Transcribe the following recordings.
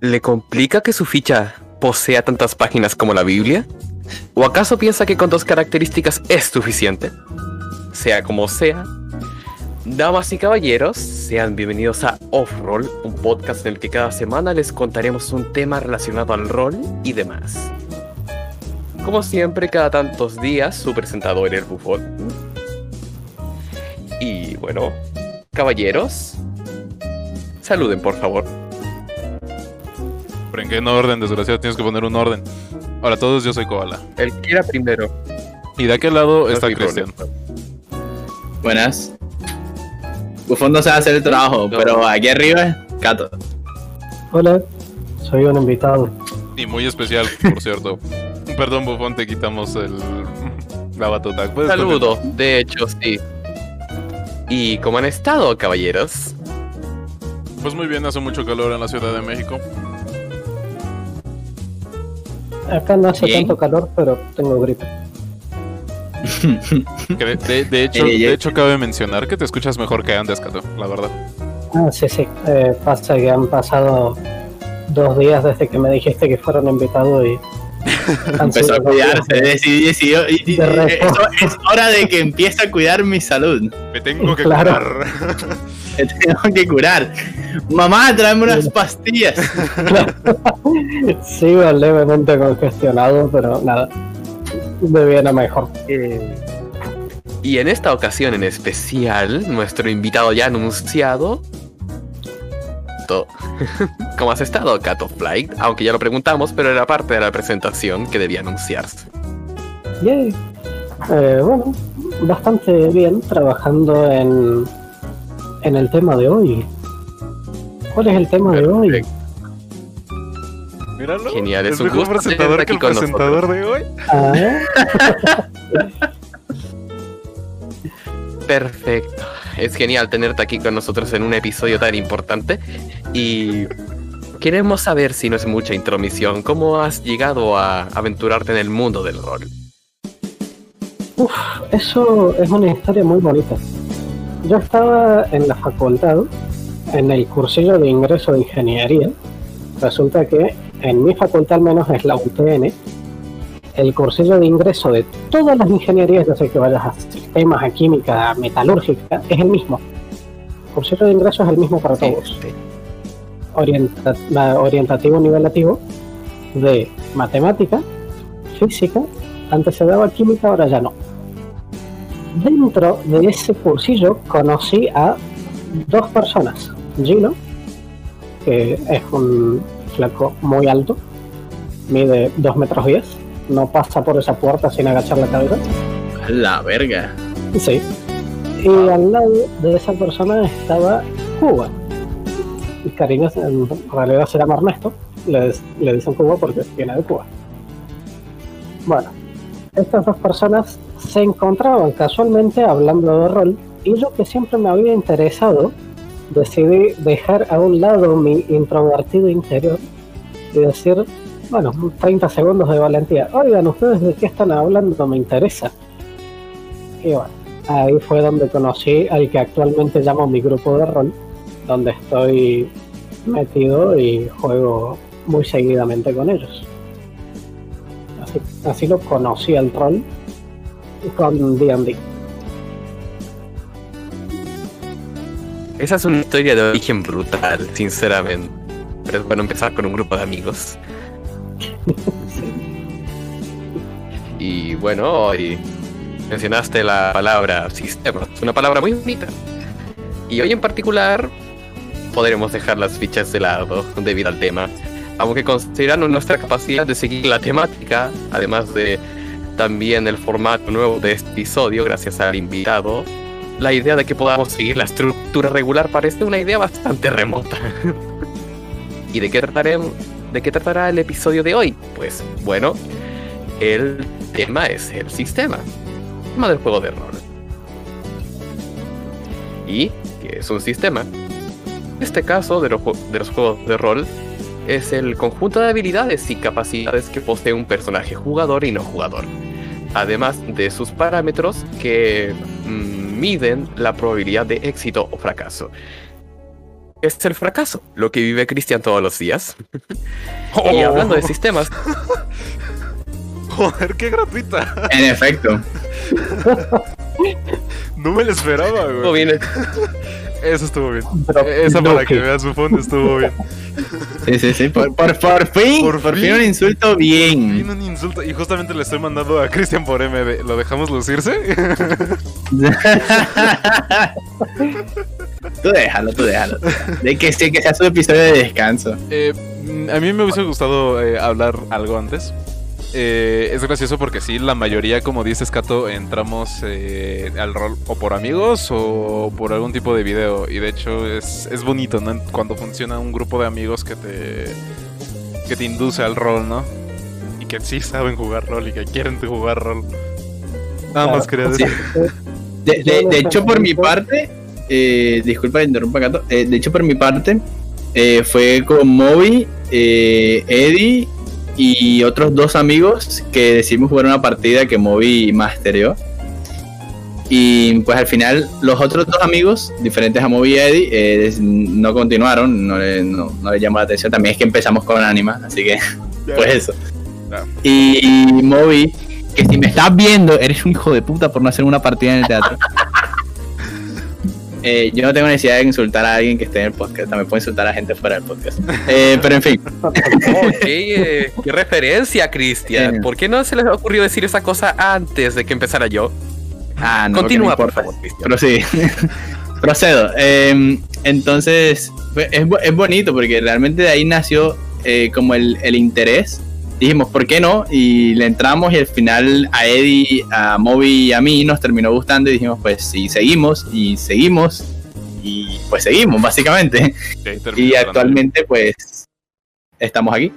¿Le complica que su ficha posea tantas páginas como la Biblia? ¿O acaso piensa que con dos características es suficiente? Sea como sea, damas y caballeros, sean bienvenidos a Off-Roll, un podcast en el que cada semana les contaremos un tema relacionado al rol y demás. Como siempre, cada tantos días, su presentador el bufón. Y bueno, caballeros, saluden por favor. En qué orden, desgraciado, tienes que poner un orden. Hola a todos, yo soy Koala. El que era primero. Y de aquel lado está Cristian. Buenas. Bufón no sabe hacer el trabajo, No. pero aquí arriba, Cato. Hola, soy un invitado. Y muy especial, por cierto. Perdón, Bufón, te quitamos el... la batuta. Saludo, de hecho, sí. ¿Y cómo han estado, caballeros? Pues muy bien, hace mucho calor en la Ciudad de México. Acá no hace Bien. tanto calor, pero tengo gripe. De, de- de hecho, de hecho, cabe mencionar que te escuchas mejor que antes, Cato, la verdad. Ah, sí, sí. Eh, pasa que han pasado dos días desde que me dijiste que fueron invitados y... Empezó a cuidarse, de- decidió, decidió- y- y- De reposo. eso es hora de que empiece a cuidar mi salud. Me tengo que Claro. curar. Me tengo que curar. Mamá, tráeme unas pastillas. Sigo levemente congestionado, pero nada. De bien a mejor. Y en esta ocasión en especial, nuestro invitado ya anunciado. ¿Cómo has estado, Cat of Flight? Aunque ya lo preguntamos, pero era parte de la presentación que debía anunciarse. Yay. Eh, bueno, bastante bien trabajando en, en el tema de hoy. ¿Cuál es el tema de hoy? Míralo. Genial, es un mejor gusto presentador tenerte que el aquí con presentador de hoy. Ah, Perfecto. Es genial tenerte aquí con nosotros en un episodio tan importante. Y queremos saber, si no es mucha intromisión, cómo has llegado a aventurarte en el mundo del rol. Uf, eso es una historia muy bonita. Yo estaba en la facultad, en el cursillo de ingreso de ingeniería. Resulta que en mi facultad, al menos es la UTN, el cursillo de ingreso de todas las ingenierías, ya sé que vayas a sistemas, a química, a metalúrgica, es el mismo. El cursillo de ingreso es el mismo para todos. Orienta- orientativo nivelativo de matemática, física, antes se daba química, ahora ya no. Dentro de ese cursillo conocí a dos personas. Gino, que es un flaco muy alto, mide 2 metros 10, no pasa por esa puerta sin agachar la cabeza. La verga. Sí. Y al lado de esa persona estaba Cuba. El cariño en realidad se llama Ernesto. Le, le dicen Cuba porque viene de Cuba. Bueno, estas dos personas se encontraban casualmente hablando de rol y yo que siempre me había interesado decidí dejar a un lado mi introvertido interior y decir, bueno, 30 segundos de valentía. Oigan, ustedes de qué están hablando, me interesa. Y bueno, ahí fue donde conocí al que actualmente llamo mi grupo de rol, donde estoy metido y juego muy seguidamente con ellos. Así, así lo conocí al rol con D&D. Esa es una historia de origen brutal, sinceramente. Pero es bueno empezar con un grupo de amigos. Y bueno, hoy mencionaste la palabra sistema. Es una palabra muy bonita. Y hoy en particular podremos dejar las fichas de lado debido al tema. Aunque considerando nuestra capacidad de seguir la temática, además de también el formato nuevo de este episodio, gracias al invitado, la idea de que podamos seguir la estructura regular parece una idea bastante remota. ¿Y de qué, trataremos, de qué tratará el episodio de hoy? Pues bueno, el tema es el sistema. El tema del juego de rol. ¿Y qué es un sistema? En este caso de los, de los juegos de rol es el conjunto de habilidades y capacidades que posee un personaje jugador y no jugador. Además de sus parámetros que mm, miden la probabilidad de éxito o fracaso. Es el fracaso, lo que vive Cristian todos los días. Oh. Y hablando de sistemas, Joder, qué gratuita. En efecto. No me lo esperaba, ¿cómo güey. viene? Eso estuvo bien. Esa para que veas su fondo estuvo bien. Sí, sí, sí. Por, por, por fin. Por Por, fin. fin. un insulto bien. un insulto y justamente le estoy mandando a Cristian por MD. ¿Lo dejamos lucirse? Tú déjalo, tú déjalo. De que sí, que sea su episodio de descanso. Eh, mm, a mí me hubiese gustado eh, hablar algo antes. Eh, es gracioso porque sí, la mayoría, como dices, Cato, entramos eh, al rol o por amigos o por algún tipo de video. Y de hecho es, es bonito, ¿no? Cuando funciona un grupo de amigos que te, que te induce al rol, ¿no? Y que sí saben jugar rol y que quieren jugar rol. Nada más quería Sí. decir. De, de- de hecho, por mi parte, eh, disculpa que interrumpa, eh, de hecho, por mi parte, eh, fue con Moby, Eddie y otros dos amigos que decidimos jugar una partida que Moby mastereó. Y pues al final, los otros dos amigos, diferentes a Moby y Eddie, eh, no continuaron, no le, no, no le llamó la atención. También es que empezamos con Anima, así que pues eso. Ya. Y Moby, que si me estás viendo, eres un hijo de puta por no hacer una partida en el teatro. Eh, yo no tengo necesidad de insultar a alguien que esté en el podcast, también puedo insultar a gente fuera del podcast. Eh, pero en fin, Oh, qué, qué referencia, Cristian. ¿Por qué no se les ocurrió decir esa cosa antes de que empezara yo? ah, no, Continúa, por favor, Cristian. Pero sí, procedo. Eh, entonces, es, es bonito porque realmente de ahí nació eh, como el, el interés. Dijimos, ¿por qué no? Y le entramos y al final a Eddie, a Moby y a mí nos terminó gustando y dijimos, pues sí, seguimos y seguimos y pues seguimos, básicamente. Y actualmente pues estamos aquí.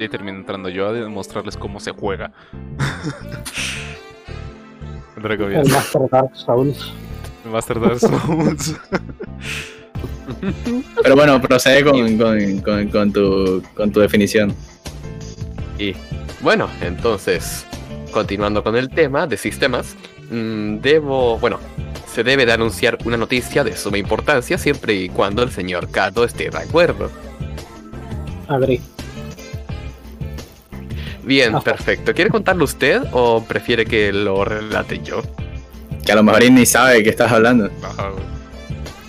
Y termino entrando yo a demostrarles cómo se juega. El. Master Dark Souls. Master Dark Souls. Pero bueno, procede con, con- con- con tu, con tu definición. Y bueno, entonces, continuando con el tema de sistemas, mm, debo, bueno, se debe de anunciar una noticia de suma importancia siempre y cuando el señor Kato esté de acuerdo. Agri. Bien, Ajá. perfecto. ¿Quiere contarlo usted o prefiere que lo relate yo? Que a lo mejor él ni sabe de qué estás hablando.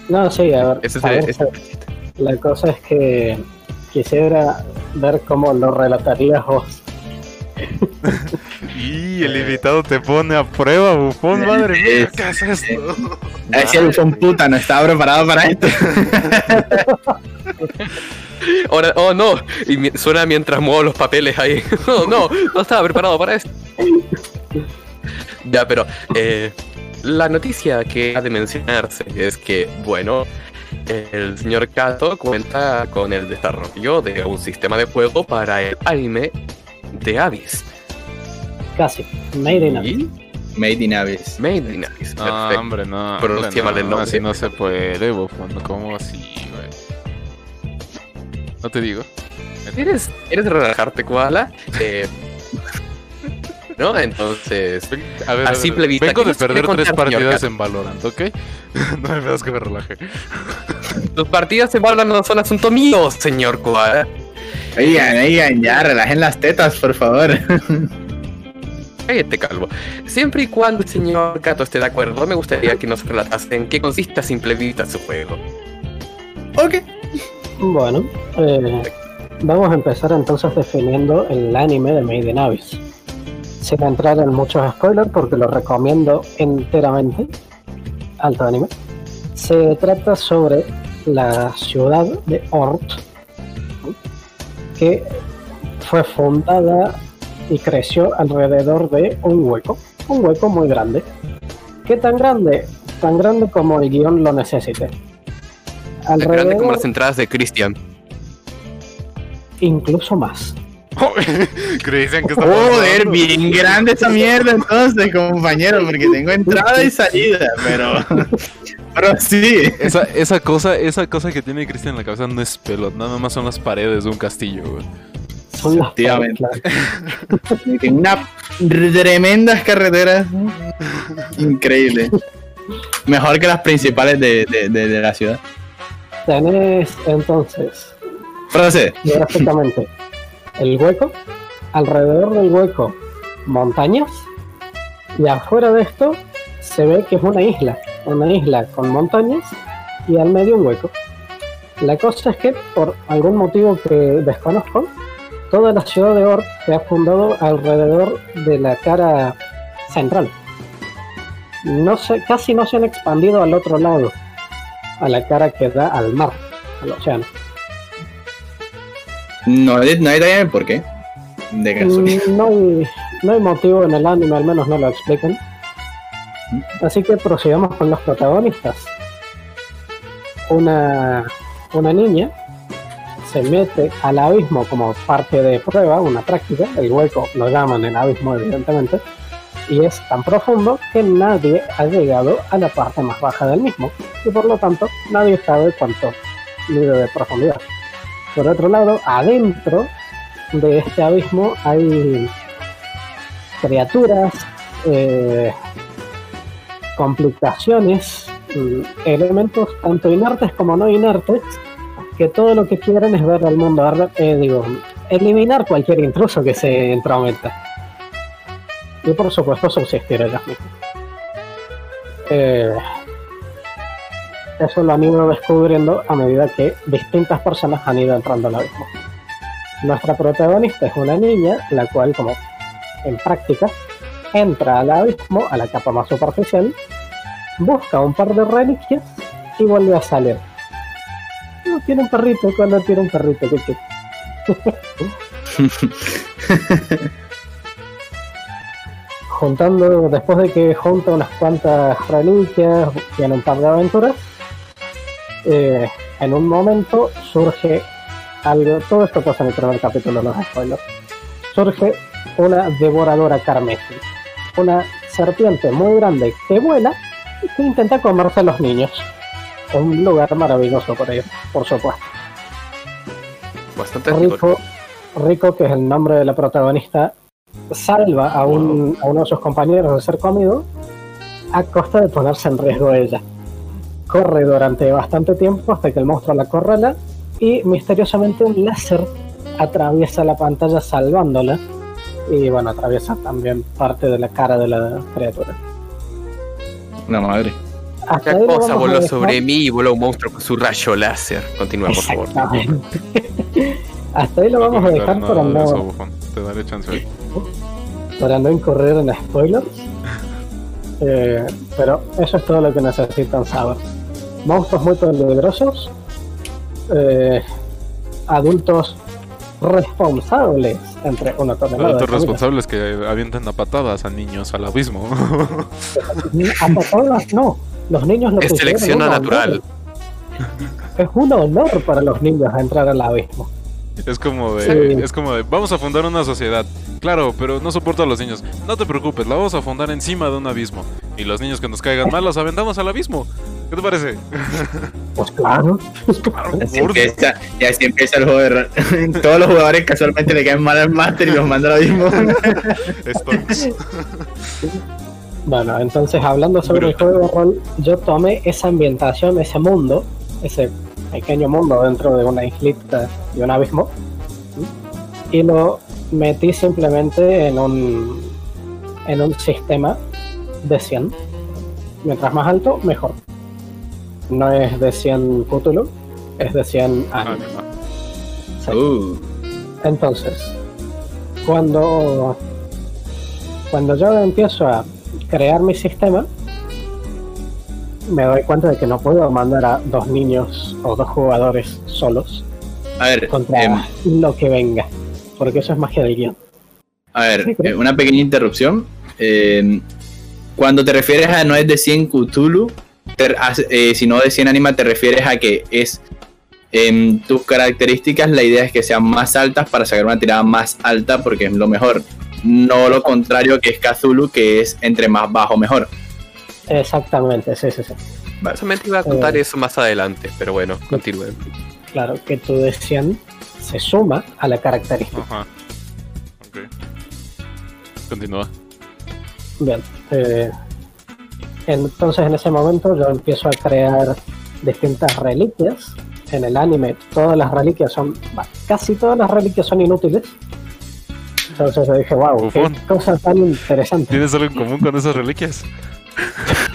No, sí, a ver. A La cosa es que quisiera ver cómo lo relatarías vos. Y el invitado te pone a prueba, bufón, madre mía, ¿qué es esto? Ver si el son puta no estaba preparado para esto. Ahora, oh no, y suena mientras muevo los papeles ahí. Oh no, no estaba preparado para esto. Ya, pero eh, la noticia que ha de mencionarse es que, bueno, el señor Kato cuenta con el desarrollo de un sistema de juego para el anime de Abyss. Casi. Made in Abyss. Y Made in Abyss. Made in Abyss. No, Perfecto. hombre, no. Hombre, mal el no, nombre. Así no se puede, bufón. ¿Cómo así, güey? No te digo. ¿Quieres, ¿Quieres relajarte, Koala? Eh, ¿No? Entonces, A ver, A a ver, simple vista, vengo ¿qué de perder tres partidas en Valorant, ¿ok? no me veas que me relaje. tus partidas en Valorant no son asunto mío, señor Koala. Oigan, oigan, ya, relajen las tetas, por favor. Cállate, calvo. Siempre y cuando el señor Kato esté de acuerdo, me gustaría que nos relatase en qué consiste a simple vista su juego. ok. Bueno, eh, vamos a empezar entonces definiendo el anime de Made in Abyss. Sin entrar en muchos spoilers porque lo recomiendo enteramente. Alto anime. Se trata sobre la ciudad de Ort, que fue fundada y creció alrededor de un hueco, un hueco muy grande. ¿Ququé tan grande? Tan grande como el guion lo necesite. Tan grande como Alrededor, las entradas de Christian. incluso más. Creían que está Joder, pasando? bien grande esa mierda entonces, compañero, porque tengo entrada y salida, pero. Pero sí. Esa, esa cosa, esa cosa que tiene Cristian en la cabeza no es pelo, nada más son las paredes de un castillo, güey. Son las. Tiene una tremendas carreteras. Increíble. Mejor que las principales de, de- de- de la ciudad. tenés entonces Frase. gráficamente el hueco, alrededor del hueco montañas y afuera de esto se ve que es una isla, una isla con montañas y al medio un hueco. La cosa es que por algún motivo que desconozco, toda la ciudad de Orc se ha fundado alrededor de la cara central. No se, casi no se han expandido al otro lado, a la cara que da al mar, al océano. No, hay- no hay de por qué. De. Mm, No hay, no hay motivo en el anime, al menos no lo explican. Así que prosigamos con los protagonistas. Una, una niña se mete al abismo como parte de prueba, una práctica. El hueco lo llaman el abismo, evidentemente. Y es tan profundo que nadie ha llegado a la parte más baja del mismo. Y por lo tanto, nadie sabe cuánto mide de profundidad. Por otro lado, adentro de este abismo hay criaturas, eh, complicaciones, mm, elementos tanto inertes como no inertes, que todo lo que quieren es ver al mundo eh, digo, eliminar cualquier intruso que se entrometa. Y por supuesto subsistir ellas mismas. Eh, eso lo han ido descubriendo a medida que distintas personas han ido entrando al abismo. Nuestra protagonista es una niña, la cual, como en práctica, entra al abismo, a la capa más superficial, busca un par de reliquias y vuelve a salir. No, tiene un perrito, cuando tiene un perrito, qué. Juntando, después de que junta unas cuantas reliquias, tiene un par de aventuras, eh, en un momento surge algo, todo esto pasa en el primer capítulo, no es spoiler. Surge una devoradora carmesí, una serpiente muy grande que vuela y que intenta comerse a los niños. Un lugar maravilloso por ello, por supuesto. Bastante rico. Rico, Rico, que es el nombre de la protagonista, salva a, un, a uno de sus compañeros de ser comido a costa de ponerse en riesgo ella. Corre durante bastante tiempo hasta que el monstruo la corrala y misteriosamente un láser atraviesa la pantalla salvándola y bueno, atraviesa también parte de la cara de la criatura. Una madre. Hasta ahí lo cosa vamos a voló dejar. sobre mí y voló un monstruo con su rayo láser. Continúa, por favor. Exactamente. Hasta ahí lo vamos a dejar para eso, no. Te daré chance. para no incurrir en spoilers. Eh, pero eso es todo lo que necesitan saber. Monstruos muy peligrosos. eh, adultos responsables entre una tonelada Adultos responsables que avientan a patadas a niños al abismo. A patadas no. Los niños lo Es selección natural. Es un honor para los niños entrar al abismo. Es como de, Sí. es como de, vamos a fundar una sociedad. Claro, pero no soporto a los niños. No te preocupes, la vamos a fundar encima de un abismo. Y los niños que nos caigan mal los aventamos al abismo. ¿Qué te parece? Pues claro. Claro, Y así, empieza, y así empieza el juego de rol. Todos los jugadores casualmente le caen mal al máster y los mandan al mismo. Stonks. Bueno, entonces hablando sobre el juego de rol, yo tomé esa ambientación, ese mundo, ese pequeño mundo dentro de una islita y un abismo, y lo metí simplemente en un, en un sistema de 100. Mientras más alto, mejor. No es de 100 Cthulhu, es de 100 anime. Ánima. Sí. Uh, Entonces, cuando, cuando yo empiezo a crear mi sistema, me doy cuenta de que no puedo mandar a dos niños o dos jugadores solos a ver, contra em, lo que venga, porque eso es magia del guion. a ver, Sí, eh, una pequeña interrupción. Em, cuando te refieres a no es de 100 Cthulhu, eh, si no de 100 anima, te refieres a que es en tus características, la idea es que sean más altas para sacar una tirada más alta porque es lo mejor. No lo contrario que es Cthulhu, que es entre más bajo mejor. Exactamente, sí, sí, sí. Vale. Solamente iba a contar Eh. eso más adelante, pero bueno, continúen. Claro, que tu de 100 se suma a la característica. Ajá. Ok. Continúa. Bien. eh, entonces en ese momento yo empiezo a crear distintas reliquias en el anime todas las reliquias son, casi todas las reliquias son inútiles. Entonces yo dije, wow, qué Bufón. cosa tan interesante. ¿Tienes algo en común con esas reliquias?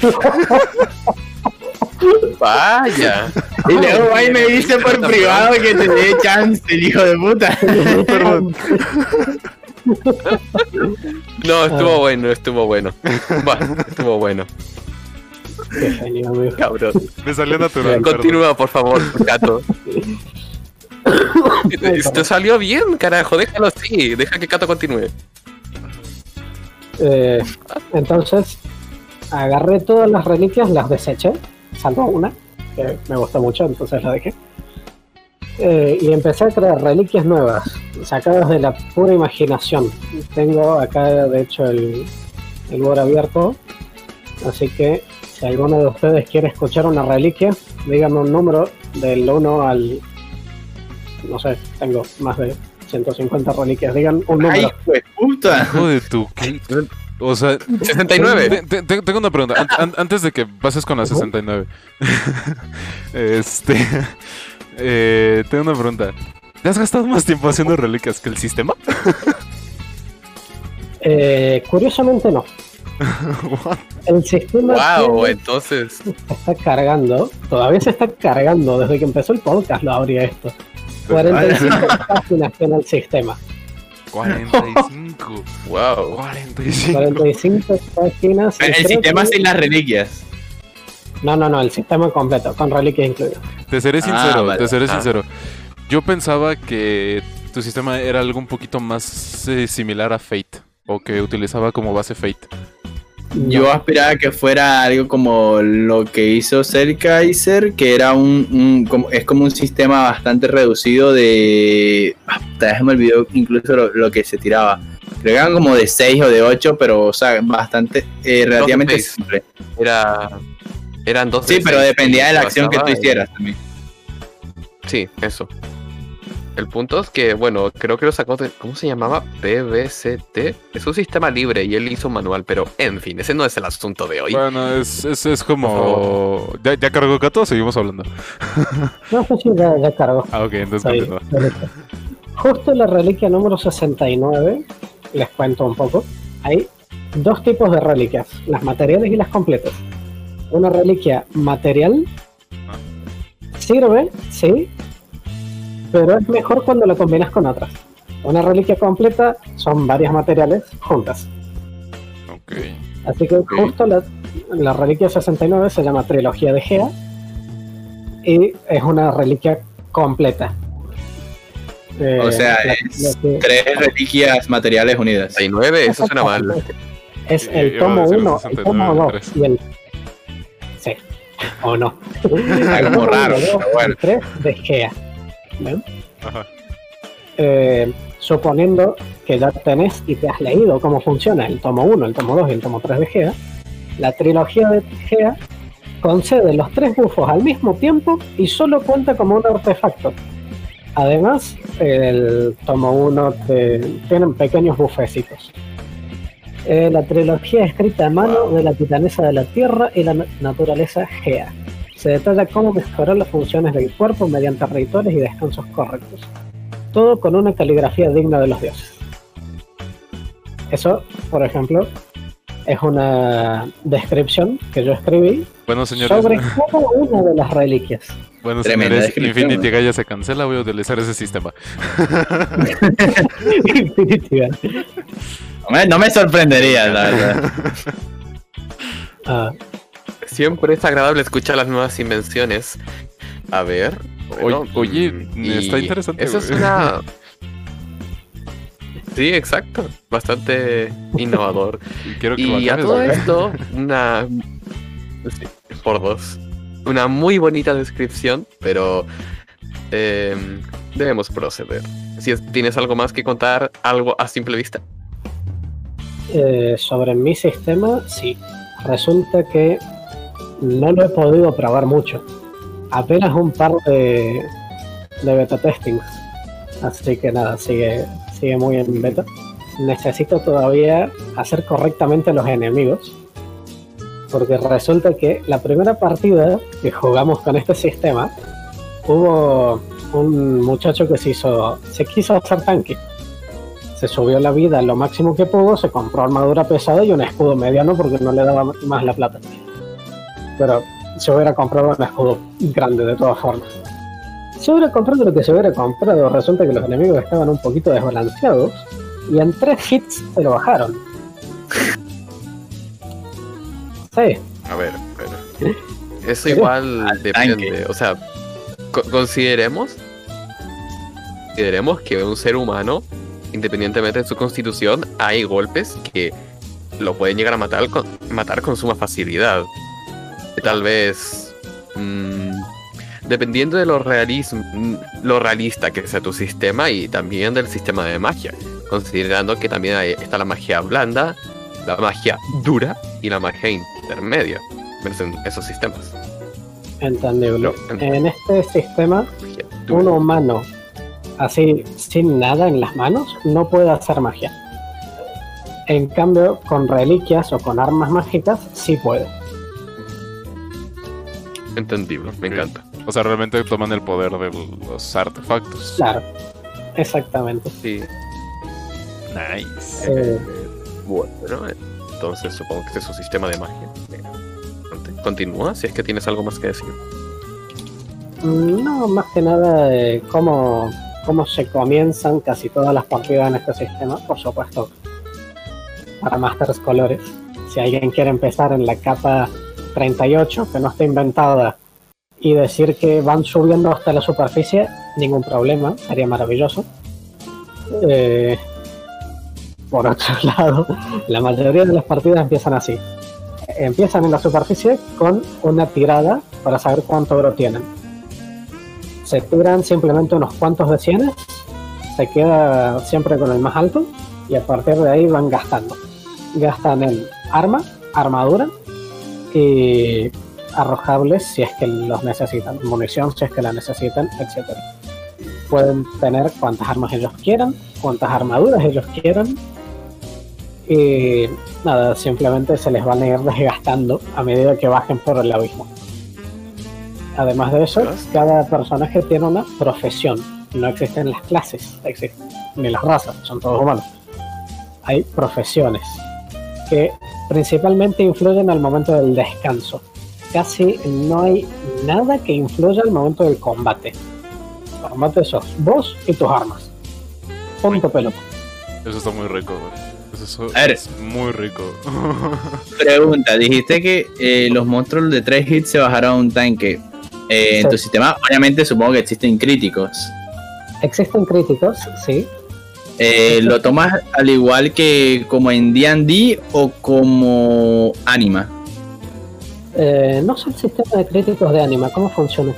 Vaya. Y luego ahí me dice por privado que te dé chance, el hijo de puta. Perdón. No, estuvo bueno, estuvo bueno. Va, estuvo bueno. Cabrón. Me salió natural. perdón. Continúa, por favor, Cato. Te salió bien, carajo. Déjalo así. Deja que Cato continúe. Eh, entonces, agarré todas las reliquias, las deseché, salvo una, que me gustó mucho, entonces la dejé. Eh, y empecé a crear reliquias nuevas, sacadas de la pura imaginación. Tengo acá, de hecho, el, el Word abierto, así que si alguno de ustedes quiere escuchar una reliquia, díganme un número del 1 al... No sé, tengo más de 150 reliquias, digan un Ay, número. hijo de puta. Hijo de tu. O sea, 69. te- te- tengo una pregunta. An- an- antes de que pases con la 69. este. Eh, tengo una pregunta. ¿Te has gastado más tiempo haciendo reliquias que el sistema? Eh, curiosamente no. What? El sistema Wow, tiene- entonces. se está cargando, todavía se está cargando, desde que empezó el podcast lo abría esto. 45 páginas tiene el sistema. 45. Wow. 45. 45 páginas. El sistema que- sin las reliquias. No, no, no, el sistema completo, con reliquias incluidas. Te seré Ah, sincero, vale. te seré Ah. sincero. Yo pensaba que tu sistema era algo un poquito más eh, similar a Fate. O que utilizaba como base Fate. Yo aspiraba que fuera algo como lo que hizo Kaiser, que era un, un- como, es como un sistema bastante reducido de. Ya se me olvidó incluso lo, lo que se tiraba. Creo que eran como de 6 o de 8, pero o sea, bastante, eh, relativamente simple. Era. Eran dos. Sí, de pero seis dependía de la acción que tú hicieras también. Sí, eso. El punto es que, bueno, creo que lo sacó de. ¿Cómo se llamaba? PBCT. Es un sistema libre y él hizo un manual, pero en fin, ese no es el asunto de hoy. Bueno, es, es, es como. ¿Ya, ¿Ya cargó Cato? Seguimos hablando. No sé si ya, ya cargo. Ah, ok, entonces. Justo la reliquia número 69, les cuento un poco. Hay dos tipos de reliquias, las materiales y las completas. Una reliquia material sirve, sí, pero es mejor cuando la combinas con otras. Una reliquia completa son varias materiales juntas. Ok. Así que justo la, la reliquia 69 se llama Trilogía de Gea y es una reliquia completa. Eh, O sea, la- es la que- tres reliquias materiales unidas. 69, eso suena mal. Es el a tomo decir 1, el 69 tomo de 2 tres. y el... O no. Está como raro, pero bueno. 3 de Gea. ¿ven? Ajá. Eh, suponiendo que ya tenés y te has leído cómo funciona el tomo 1, el tomo 2 y el tomo 3 de Gea, la trilogía de Gea concede los tres bufos al mismo tiempo y solo cuenta como un artefacto. Además, el tomo 1 te- tienen pequeños bufecitos. Eh, la trilogía escrita a mano de la titanesa de la tierra y la na- naturaleza Gea. Se detalla cómo mejorar las funciones del cuerpo mediante rituales y descansos correctos. Todo con una caligrafía digna de los dioses. Eso, por ejemplo, es una descripción que yo escribí Bueno, señores. sobre cada una de las reliquias. Bueno, Tremenda señores, Infinity ¿no? Gaia se cancela. Voy a utilizar ese sistema. Definitivamente. No me, no me sorprendería, la verdad. Ah, Siempre es agradable escuchar las nuevas invenciones. A ver. Oye- oye, mm, está interesante, Eso es una. Sí, exacto. Bastante innovador. Y quiero que Y a todo esto, una. sí, por dos. Una muy bonita descripción, pero. eh, debemos proceder. Si es- tienes algo más que contar, algo a simple vista. Eh, sobre mi sistema, sí. Resulta que no lo he podido probar mucho. Apenas un par de, de beta testings. Así que nada, sigue, sigue muy en beta. Necesito todavía hacer correctamente los enemigos. Porque resulta que la primera partida que jugamos con este sistema hubo un muchacho que se hizo, se quiso hacer tanque. Se subió la vida lo máximo que pudo, se compró armadura pesada y un escudo mediano porque no le daba más la plata. Pero se hubiera comprado un escudo grande de todas formas. Se hubiera comprado lo que se hubiera comprado, resulta que los enemigos estaban un poquito desbalanceados y en tres hits se lo bajaron. Sí, A ver, pero. Eso igual depende. O sea, co- consideremos. Consideremos que un ser humano, independientemente de su constitución, hay golpes que lo pueden llegar a matar con, matar con suma facilidad. Tal vez. mm, dependiendo de lo, realism- mm, lo realista que sea tu sistema y también del sistema de magia. Considerando que también hay- está la magia blanda, la magia dura y la magia intermedia en esos sistemas. entendible. No, en- En este sistema, un humano así sin nada en las manos no puede hacer magia. En cambio, con reliquias o con armas mágicas sí puede. Entendible, me encanta. O sea, realmente toman el poder de los artefactos. Claro, exactamente. Sí, Nice. Eh, bueno, entonces supongo que este es su sistema de magia. Continúa si es que tienes algo más que decir. no, más que nada eh, cómo, cómo se comienzan casi todas las partidas en este sistema, por supuesto, para Masters Colores. Si alguien quiere empezar en la capa 38, que no está inventada, y decir que van subiendo hasta la superficie, ningún problema, sería maravilloso. Eh, por otro lado, la mayoría de las partidas empiezan así. Empiezan en la superficie con una tirada para saber cuánto oro tienen. Se tiran simplemente unos cuantos de cienes, se queda siempre con el más alto y a partir de ahí van gastando. Gastan en arma, armadura y arrojables si es que los necesitan, munición si es que la necesitan, etc. Pueden tener cuantas armas ellos quieran, cuantas armaduras ellos quieran y nada, simplemente se les van a ir desgastando a medida que bajen por el abismo. Además de eso, cada personaje tiene una profesión. No existen las clases, existen, ni las razas, son todos humanos. Hay profesiones que principalmente influyen al momento del descanso. Casi no hay nada que influya al momento del combate. El combate sos vos y tus armas. Punto pelota. Eso está muy rico, güey. Eso A ver. es muy rico. Pregunta, dijiste que eh, los monstruos de 3 hits se bajaron a un tanque. Eh, En tu sistema, obviamente, supongo que existen críticos. Existen críticos, sí, Eh, ¿Lo tomas al igual que como en D&D o como Anima? Eh, no sé el sistema de críticos de anima, ¿cómo funciona?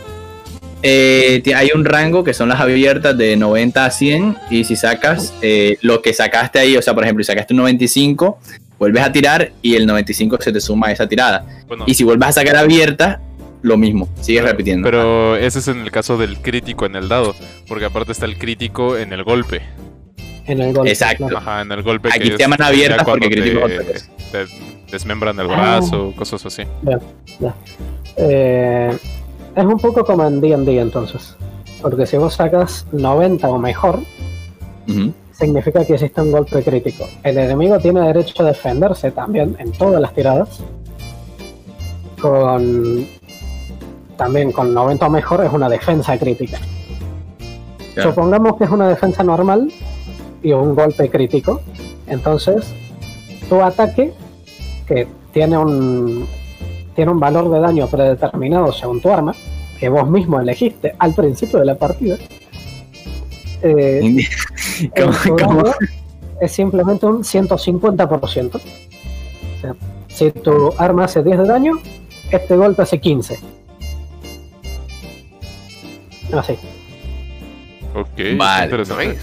Eh, hay un rango que son las abiertas de 90 a 100 y si sacas eh, lo que sacaste ahí, o sea, por ejemplo, si sacaste un 95, vuelves a tirar y el 95 se te suma a esa tirada. Bueno, Y si vuelves a sacar abierta, lo mismo, sigues repitiendo. pero ese es en el caso del crítico en el dado. Porque aparte está el crítico en el golpe. En el golpe. Exacto. Ajá, en el golpe. Aquí que te llaman ya abiertas porque crítico te- te desmembran el Ah. brazo, cosas así. Eh, es un poco como en D&D entonces. Porque si vos sacas 90 o mejor, significa que existe un golpe crítico. El enemigo tiene derecho a defenderse también en todas las tiradas. Con también con 90 o mejor es una defensa crítica. Claro. Supongamos que es una defensa normal y un golpe crítico. Entonces, tu ataque, que tiene un, tiene un valor de daño predeterminado según tu arma, que vos mismo elegiste al principio de la partida, eh, es simplemente un 150%. O sea, si tu arma hace 10 de daño, este golpe hace 15. Así. Ok, Vale, interesante. Nice.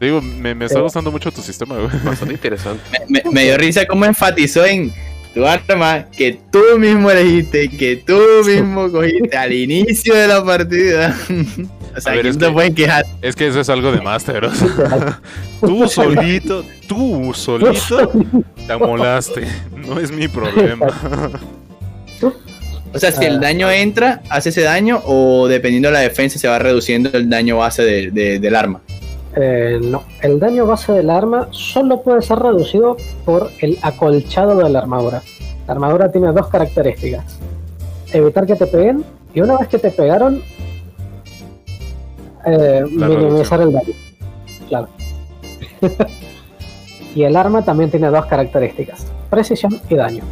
Digo, me, me está gustando mucho tu sistema, güey. Bastante interesante. me, me dio risa cómo enfatizó en tu arma que tú mismo elegiste, que tú mismo cogiste al inicio de la partida. o sea, ver, que es no te que- pueden quejar. Es que eso es algo de Master. o sea, tú solito, tú solito te amolaste. No es mi problema. O sea, si el Ah. daño entra, hace ese daño, o dependiendo de la defensa, se va reduciendo el daño base de- de- del arma. Eh, no, el daño base del arma solo puede ser reducido por el acolchado de la armadura. La armadura tiene dos características. Evitar que te peguen y una vez que te pegaron, eh, minimizar el daño. Claro. y el arma también tiene dos características. Precisión y daño.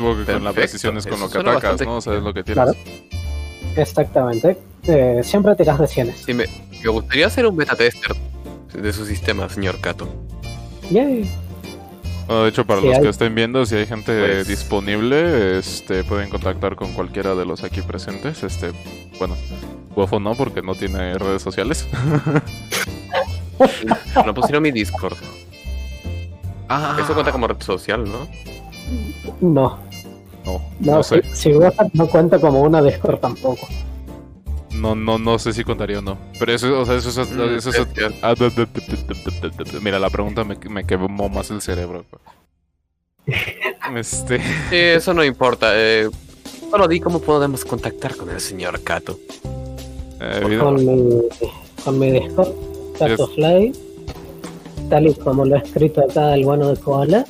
Supongo que con la precisión es con eso lo que atacas, bastante ¿no? Sabes lo que tienes. Claro. Exactamente. Eh, siempre tiras de cienes. Sí, me, me gustaría hacer un beta tester de su sistema, señor Kato. Yay. Bueno, de hecho, para Sí, los hay- que estén viendo, si hay gente Pues- disponible, este, pueden contactar con cualquiera de los aquí presentes. Este, bueno, Wofo no, porque no tiene redes sociales. No pusieron mi Discord. Ah, Eso cuenta como red social, ¿no? No, no, no, sé. Si, si no cuenta como una Discord tampoco. No, no, no sé si contaría o no. Pero eso, o sea, eso, eso, Mira, la pregunta me, me quemó más el cerebro. Este. Eso no importa. Eh, di cómo podemos contactar con el señor Kato. Eh, con, mi, con mi Discord, Kato. Fly, tal y como lo he escrito acá el bueno de Koala,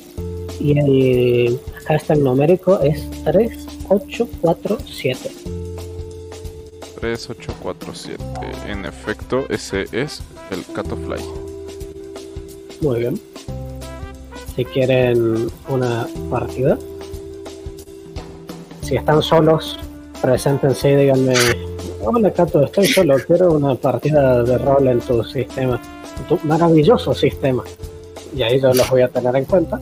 y el hashtag numérico es 3847. 3847. En efecto, ese es el Catofly. Muy bien. Si quieren una partida, si están solos, preséntense y díganme: Hola Cato, estoy solo, quiero una partida de rol en tu sistema, en tu maravilloso sistema. Y ahí yo los voy a tener en cuenta.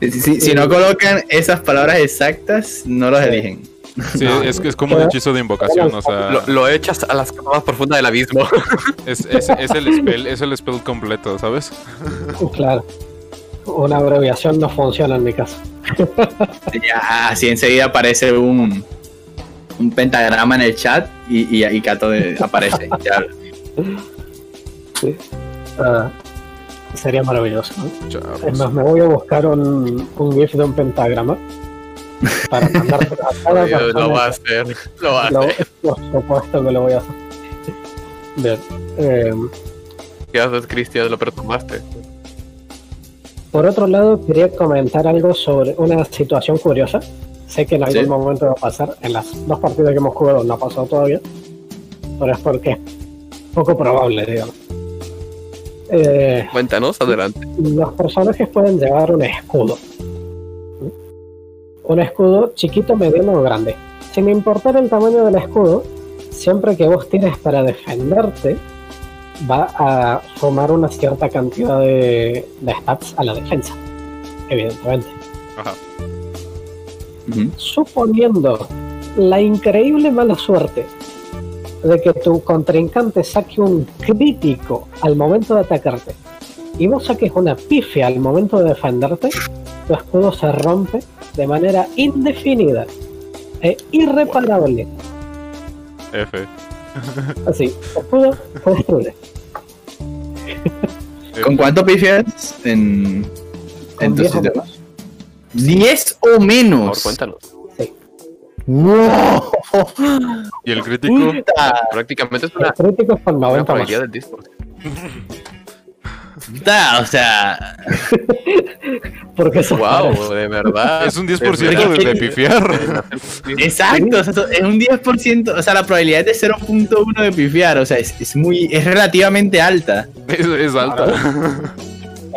Si, no colocan esas palabras exactas, no los eligen. Sí, No, es, es como un hechizo de invocación, o sea. Lo, lo echas a las más profundas del abismo. Es, es, es el spell, es el spell completo, ¿sabes? Claro. Una abreviación no funciona en mi caso. Ya, así enseguida aparece un, un pentagrama en el chat y, y, y Kato eh, aparece. Ya. Ah, sería maravilloso. ¿no? Es más, me voy a buscar un, un GIF de un pentagrama para mandar a cada Dios, lo va a hacer. Lo va a Lo- hacer. por supuesto que lo voy a hacer. Bien. eh, ¿Qué haces, Cristian? Lo perturbaste. por otro lado, quería comentar algo sobre una situación curiosa. Sé que en algún Sí. momento va a pasar. En las dos partidas que hemos jugado no ha pasado todavía. Pero es porque es poco probable, digamos. Eh, Cuéntanos, adelante. los personajes pueden llevar un escudo. Un escudo chiquito, mediano o grande. Sin importar el tamaño del escudo, siempre que vos tires para defenderte, va a sumar una cierta cantidad de, de stats a la defensa. Evidentemente. Ajá. Suponiendo la increíble mala suerte de que tu contrincante saque un crítico al momento de atacarte y vos saques una pifia al momento de defenderte, tu escudo se rompe de manera indefinida e irreparable. F. Así, escudo se destruye. ¿Con cuánto pifias en, en Con tu 10 o menos. 10 o Por cuéntanos. ¡Wow! ¿Y el crítico? Puta, Prácticamente es una, críticos con una 90 más. probabilidad del 10%. puta, o sea, Porque eso Wow, de verdad. Es un 10% de, de pifiar. exacto, o sea, es un 10%, o sea, la probabilidad es de 0.1 de pifiar, o sea, es, es muy, es relativamente alta. Es, es alta.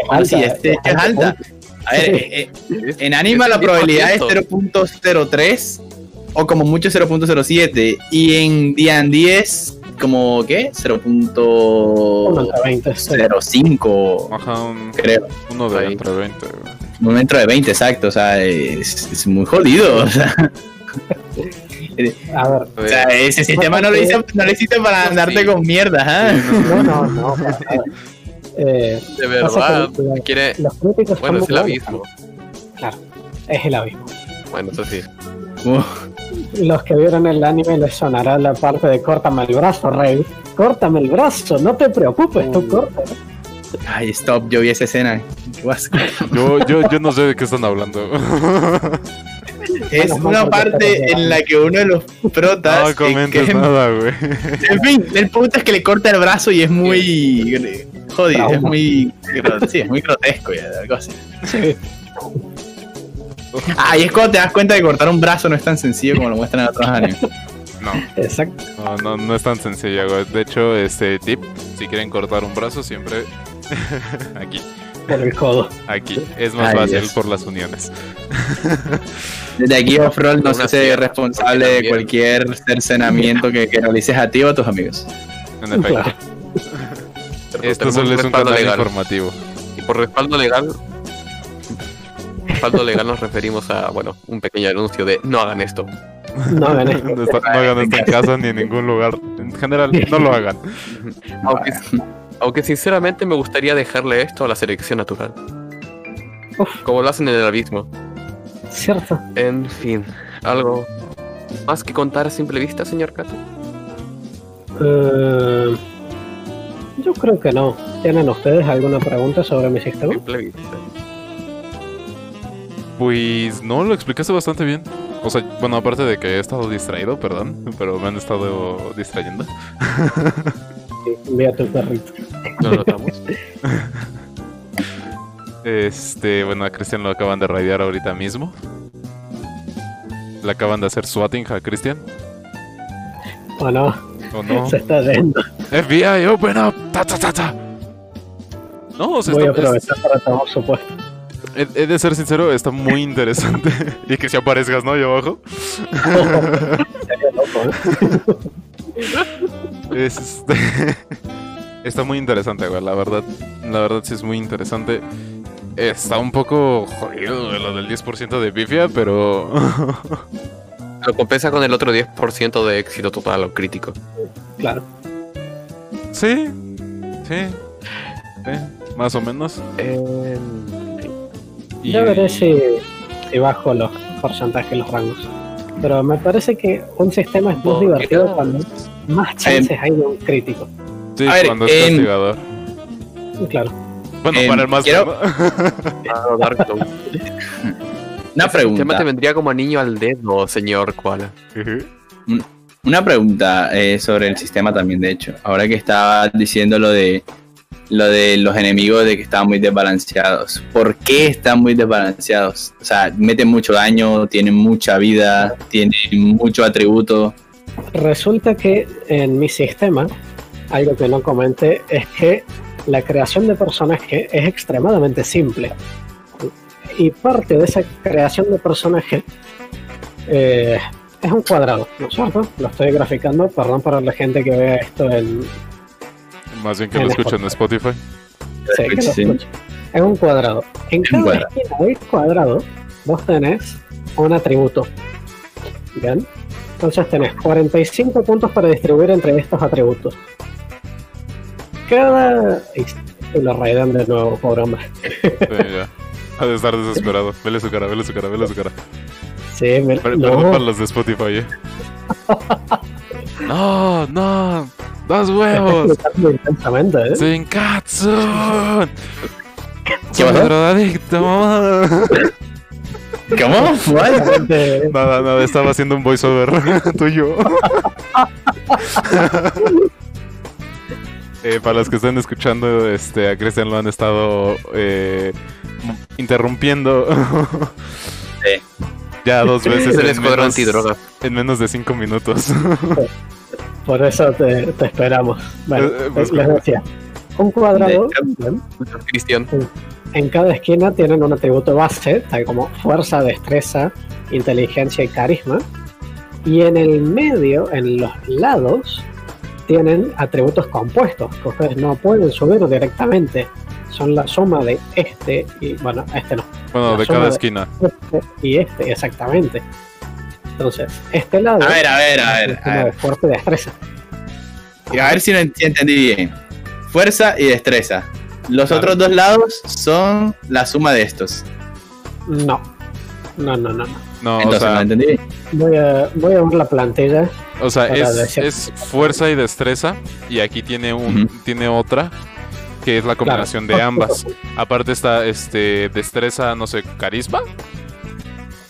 Ah, sí, es, es alta. A ver, eh, eh, en Anima la probabilidad es 0.03 o como mucho 0.07 y en D&D es como, ¿qué? Uno 0.05 entre 20. sí. Ajá, un- creo. uno de Ahí. entre 20. güey. Un metro de 20, exacto, o sea, es, es muy jodido, o sea, A ver, o sea, ese sistema no lo hice, no lo hiciste para andarte Sí. con mierda, ¿ah? no, no, no. para. Eh, De verdad. Que Quiere. los críticos Bueno, es el abismo. Claro, es el abismo. Bueno, eso sí. Los que vieron el anime les sonará la parte de córtame el brazo, Rey. Córtame el brazo, no te preocupes, tú corta. Ay, stop, yo vi esa escena. Yo, yo, yo no sé de qué están hablando. es una parte en la que uno de los protas. No comentes que- nada, güey. En fin, el punto es que le corta el brazo y es muy. Jodido, es muy. Sí, es muy grotesco ya, algo así. Sí. Ah, y es cuando te das cuenta que cortar un brazo no es tan sencillo como lo muestran en otros animes. No, Exacto. no, no, no es tan sencillo, güey. De hecho, este tip, si quieren cortar un brazo, siempre aquí, Por el codo. aquí. Es más Ay, fácil Dios. por las uniones. Desde aquí, Offroll no se hace sierra, responsable de cualquier cercenamiento que, que realices a ti o a tus amigos. En efecto. Claro. Esto solo es un canal legal. informativo. Y por respaldo legal. Respaldo legal nos referimos a, bueno, un pequeño anuncio de no hagan esto. No hagan esto. No, está- no hagan esto en casa ni en ningún lugar. En general, no lo hagan. Aunque, aunque sinceramente me gustaría dejarle esto a la selección natural. Uf. Como lo hacen en el abismo. Cierto. En fin, algo más que contar a simple vista, señor Kato. Eh, yo creo que no. ¿Tienen ustedes alguna pregunta sobre mi sistema? Simple vista. Pues no, lo explicaste bastante bien. O sea, bueno, aparte de que he estado distraído, perdón, pero me han estado distrayendo. Sí, envía a tu perrito. Lo notamos. Este, bueno, a Cristian lo acaban de raidear ahorita mismo. Le acaban de hacer swatting a Cristian. ¿O no? ¿O no? Se está yendo. FBI, open up. Ta, ta, ta, ta. No, o sea, Voy a está- aprovechar para tomar su puesto. He, he de ser sincero, está muy interesante. y que si aparezcas, ¿no? Ahí abajo. Sería loco, ¿eh? Este, está muy interesante, güey, la verdad. La verdad sí es muy interesante. Está un poco jodido güey, lo del 10% de pifia, pero... Lo compensa con el otro 10% de éxito total o crítico. Claro. sí, sí, sí, más o menos. Y- Ya veré si, si bajo los porcentajes, los rangos. Pero me parece que un sistema es más divertido cuando más chances hay de un crítico. Sí, A ver, cuando es en- castigador. Claro. Bueno, em, para el más... quiero- Ah. Una Ese tema te pregunta. vendría como anillo al dedo, señor Koala. Una pregunta eh, sobre el sistema también, de hecho. Ahora que estaba diciendo lo de lo de los enemigos de que estaban muy desbalanceados. ¿Por qué están muy desbalanceados? O sea, meten mucho daño, tienen mucha vida, tienen mucho atributo. Resulta que en mi sistema, algo que no comenté, es que la creación de personaje es extremadamente simple. Y parte de esa creación de personaje eh, es un cuadrado, ¿no es cierto? Lo estoy graficando, perdón para la gente que vea esto en, Más bien que lo En escuchen en Spotify. Sí, que lo Sí. escucho. Es un cuadrado. En cada cuadrado. esquina del cuadrado vos tenés un atributo. ¿Bien? Entonces tenés 45 puntos para distribuir entre estos atributos. Cada... Y lo raidan de nuevo, pobre hombre. Sí, ya. Ha de estar desesperado. Vele su cara, vele su cara, vele su cara. Sí, me... Per- no, Perdón para los de Spotify, eh. No, no. Dos huevos. ¿eh? Sin Katsun. ¿Qué pasó? drogadicto. ¿Cómo? ¿What? Realmente, Nada, nada, estaba haciendo un voiceover tuyo. Eh, para los que estén escuchando, este, a Cristian lo han estado eh, interrumpiendo. Sí. Ya dos veces Es el en escuadrón menos, antidrogas. en menos de cinco minutos. Por eso te, te esperamos. Bueno, pues, les decía. Un cuadrado. Cristian. En cada esquina tienen un atributo base, tal como fuerza, destreza, inteligencia y carisma. Y en el medio, en los lados, tienen atributos compuestos que ustedes no pueden subir directamente. Son la suma de este y, bueno, este no, Bueno, La de cada de- esquina. este y este, exactamente. Entonces, este lado A ver, a ver, a es ver. de fuerza y destreza. a ver si lo entendí bien. Fuerza y destreza. Los Claro. otros dos lados son la suma de estos. No, no, no, no. no. No, o Entonces, ¿lo sea, entendí bien? Voy a, voy a ver la plantilla. o sea es, es fuerza y destreza. Y aquí tiene un, tiene otra que es la combinación Claro. de ambas. Aparte está este destreza, no sé, carisma.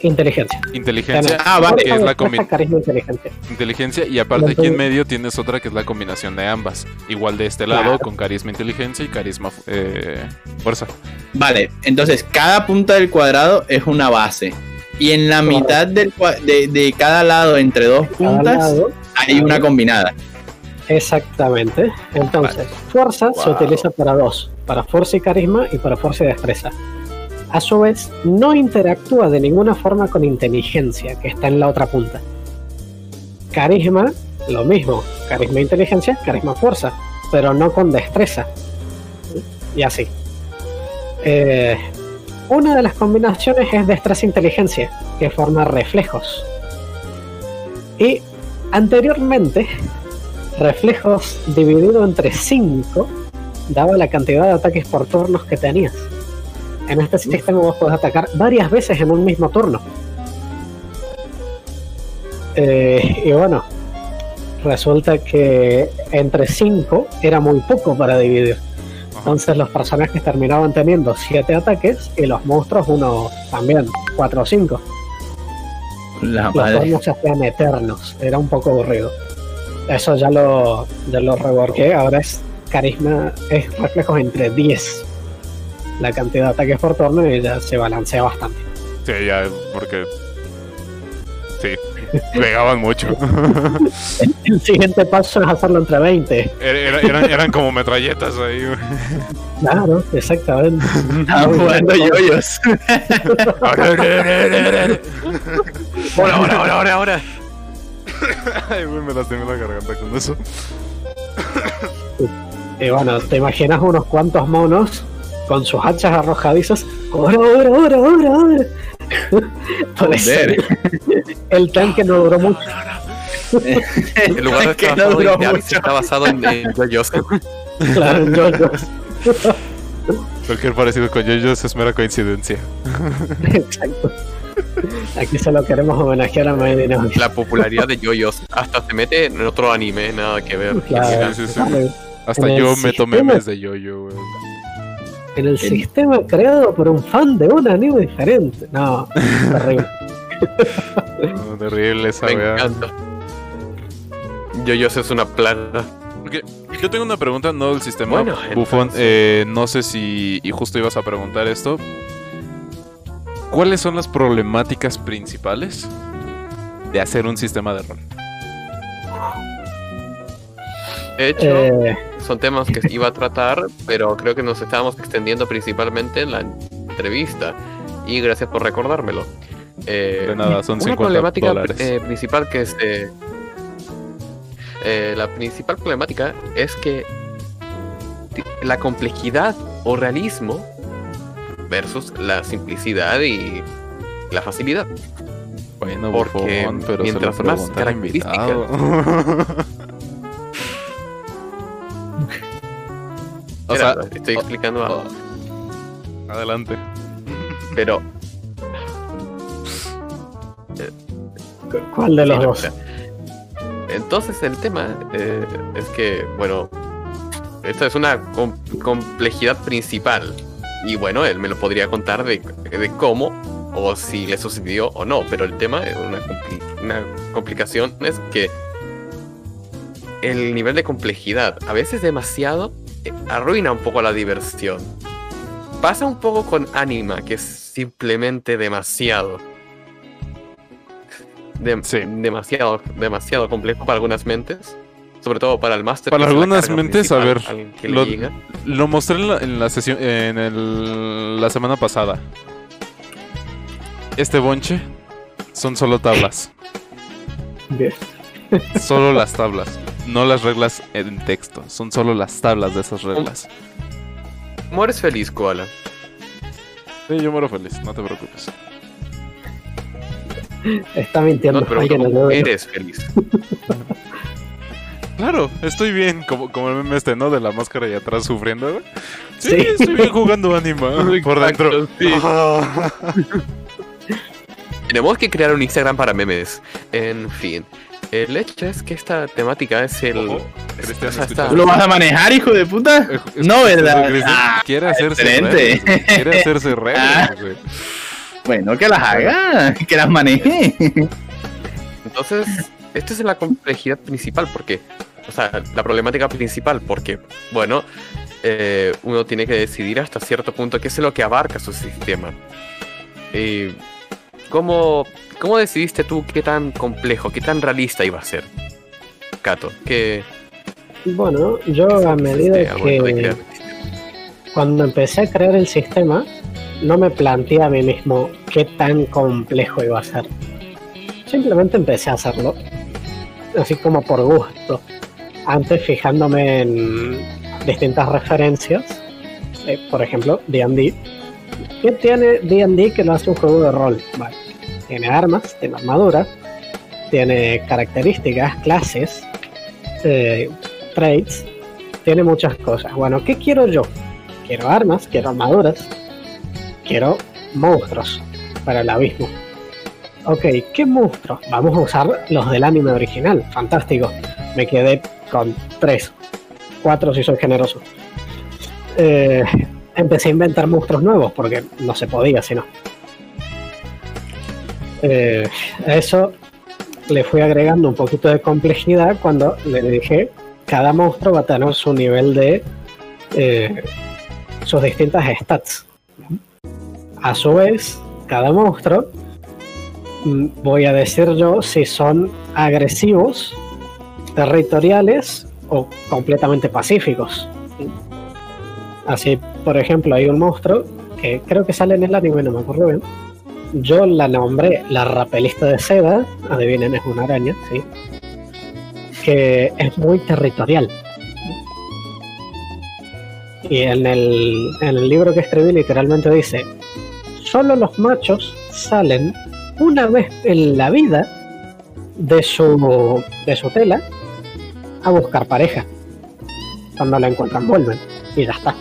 inteligencia. Inteligencia, Ah, vale. que es la Fuerza, combi- carisma, inteligencia. inteligencia y aparte aquí en medio tienes otra que es la combinación de ambas. Igual de este lado Claro. con carisma, inteligencia y carisma eh, fuerza. Vale, entonces cada punta del cuadrado es una base. Y en la mitad del, cua- de, de cada lado, entre dos puntas, lado, hay una combinada. Exactamente. Entonces, fuerza se utiliza para dos, para fuerza y carisma y para fuerza y destreza. A su vez, no interactúa de ninguna forma con inteligencia, que está en la otra punta. Carisma, lo mismo. Carisma e inteligencia, carisma fuerza, pero no con destreza. Y así. Eh, una de las combinaciones es destreza e inteligencia, que forma reflejos. Y anteriormente, reflejos dividido entre 5 daba la cantidad de ataques por turnos que tenías. En este sistema vos podés atacar varias veces en un mismo turno. Eh, y bueno, resulta que entre 5 era muy poco para dividir. Entonces los personajes terminaban teniendo 7 ataques y los monstruos uno también, 4 o 5. La Los turnos se hacían eternos, era un poco aburrido. Eso ya lo, ya lo reworké, ahora es carisma, es reflejos entre 10 la cantidad de ataques por turno y ya se balancea bastante. Sí, ya, porque. Sí, pegaban mucho. El siguiente paso es hacerlo entre 20. Era- era- eran, eran como metralletas ahí. güey. Claro, exactamente. Estaba jugando yoyos. Ahora, ahora, ahora, ahora, ahora. Ay, güey, me lastimé la garganta con eso. Y bueno, te imaginas unos cuantos monos con sus hachas arrojadizas. ¡Ahora, ahora, ahora, ahora, ahora! Por eso, Joder. el tanque no duró mucho. El lugar de que está no basado duró en mucho. está basado en, en yoyos. Claro, yo, yo. Cualquier parecido con JoJo's es mera coincidencia. Exacto. Aquí solo queremos homenajear a Mighty No. La popularidad de yoyos hasta se mete en otro anime, nada que ver. Claro. Sí, sí. Hasta yo meto sistema- memes de yo-yo, güey. En el sistema creado por un fan de un anime diferente. No, terrible. No, terrible esa Me encanta. Yoyos es una plaga. Porque yo tengo una pregunta, no del sistema Bueno, bufón. entonces- eh, no sé si. Y justo ibas a preguntar esto. ¿Cuáles son las problemáticas principales de hacer un sistema de rol? De hecho, Eh, son temas que iba a tratar, pero creo que nos estábamos extendiendo principalmente en la entrevista. Y gracias por recordármelo. Eh, De nada, son una 50 problemática dólares. eh, principal que eh, la principal problemática es que la complejidad o realismo versus la simplicidad y la facilidad. Bueno, Porque bufón, pero mientras se lo más invitado. o sea, Espera, estoy explicando algo. adelante. Pero ¿Cuál de los Sí, dos? Entonces el tema eh, es que, bueno, esto es una com- complejidad principal. Y bueno, él me lo podría contar de, de cómo o si le sucedió o no. Pero el tema, es una, compli- una complicación es que el nivel de complejidad, a veces demasiado, eh, arruina un poco la diversión. Pasa un poco con Anima, que es simplemente demasiado. Sí. Demasiado, demasiado complejo para algunas mentes. Sobre todo para el máster. Para algunas mentes, a ver, lo-. Lo mostré en la, en la sesión, en el- la semana pasada. Este bonche son solo tablas. Bien. Solo las tablas. No las reglas en texto. Son solo las tablas de esas reglas. Mueres feliz, Koala. Sí, yo muero feliz, no te preocupes. Está mintiendo. No te eres feliz. Claro, estoy bien, como, como el meme este, ¿no? De la máscara y atrás sufriendo, güey. Sí, Sí. estoy bien jugando anima. Por dentro. Tenemos que crear un Instagram para memes. En fin. El hecho es que esta temática es el. Cristian, ¿Tú lo vas a manejar, hijo de puta? Eh, No, ¿verdad? Cristian, Ah, quiere hacerse excelente. rebelde, Quiere hacerse rebelde, Ah. güey. Bueno, que las haga, que las maneje. Entonces, esta es la complejidad principal, porque, o sea, la problemática principal, porque, bueno, eh, uno tiene que decidir hasta cierto punto qué es lo que abarca su sistema. Y, ¿cómo, ¿Cómo decidiste tú qué tan complejo, qué tan realista iba a ser? Cato, que Bueno, yo a medida que cuando empecé a crear el sistema, no me planteé a mí mismo qué tan complejo iba a ser. Simplemente empecé a hacerlo, así como por gusto. Antes fijándome en distintas referencias, eh, por ejemplo, D&D. ¿Qué tiene D&D que no hace un juego de rol? Vale. Tiene armas, tiene armadura, tiene características, clases, eh, traits, tiene muchas cosas. Bueno, ¿qué quiero yo? Quiero armas, quiero armaduras, quiero monstruos para el abismo. Ok, ¿qué monstruos? Vamos a usar los del anime original. Fantástico. Me quedé con tres, cuatro si soy generoso. Eh, empecé a inventar monstruos nuevos porque no se podía si no. Eh, a eso le fui agregando un poquito de complejidad cuando le dije cada monstruo va a tener su nivel de eh, sus distintas stats. A su vez, cada monstruo mm, voy a decir yo si son agresivos, territoriales o completamente pacíficos. Así, por ejemplo, hay un monstruo que creo que sale en el anime, no me acuerdo bien. Yo la nombré la rapelista de seda, adivinen, es una araña, sí. Que es muy territorial. Y en el, en el libro que escribí literalmente dice, solo los machos salen una vez en la vida de su, de su tela a buscar pareja. Cuando la encuentran vuelven y ya está.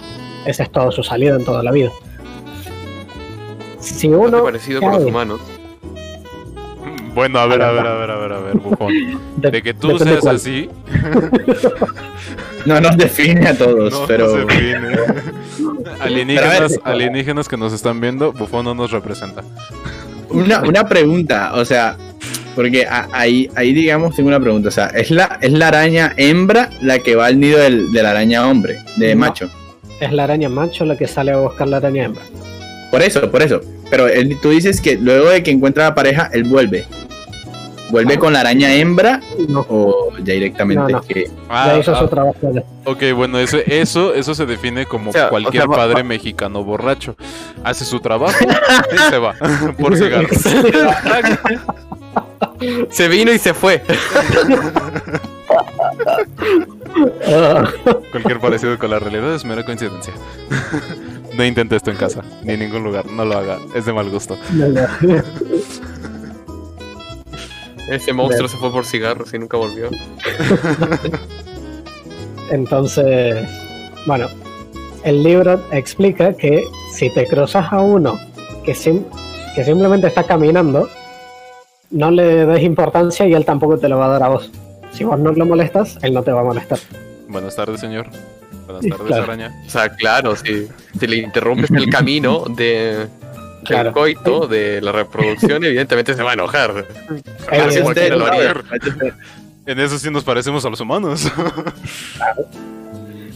Esa es todo su salida en toda la vida. Si uno parecido con los cae- humanos. Bueno, a ver, a ver, a ver, a ver, a ver, bufón. de- De que tú seas cuál. así, No nos define a todos, no, pero. no se define. alienígenas, Pero a ver, alienígenas que nos están viendo, bufón no nos representa. Una, una pregunta, o sea, porque a- ahí, ahí digamos tengo una pregunta, o sea, ¿es la, es la araña hembra la que va al nido del, de la araña hombre, de No. macho? es la araña macho la que sale a buscar la araña hembra. Por eso, por eso. Pero él- tú dices que luego de que encuentra la pareja, él vuelve. ¿Vuelve con la araña hembra No, o ya directamente No, no. que Ah, ya hizo ah, su trabajo. ya. ok, bueno, eso, eso, eso se define como O sea, cualquier o sea, va- padre va- mexicano borracho. Hace su trabajo y se va por cigarros. Se vino y se fue. Cualquier parecido con la realidad es mera coincidencia. No intente esto en casa, ni en ningún lugar, no lo haga, es de mal gusto. no, no. Ese monstruo se fue por cigarros y nunca volvió. Entonces, bueno, el libro explica que si te cruzas a uno que, sim- que simplemente está caminando, no le des importancia y él tampoco te lo va a dar a vos. Si vos no lo molestas, él no te va a molestar. Buenas tardes, señor. Buenas tardes, claro. araña. O sea, claro, si, si le interrumpes el camino de Claro. del coito, de la reproducción, evidentemente se va a enojar. Eh, Así cualquiera lo haría. En eso sí nos parecemos a los humanos.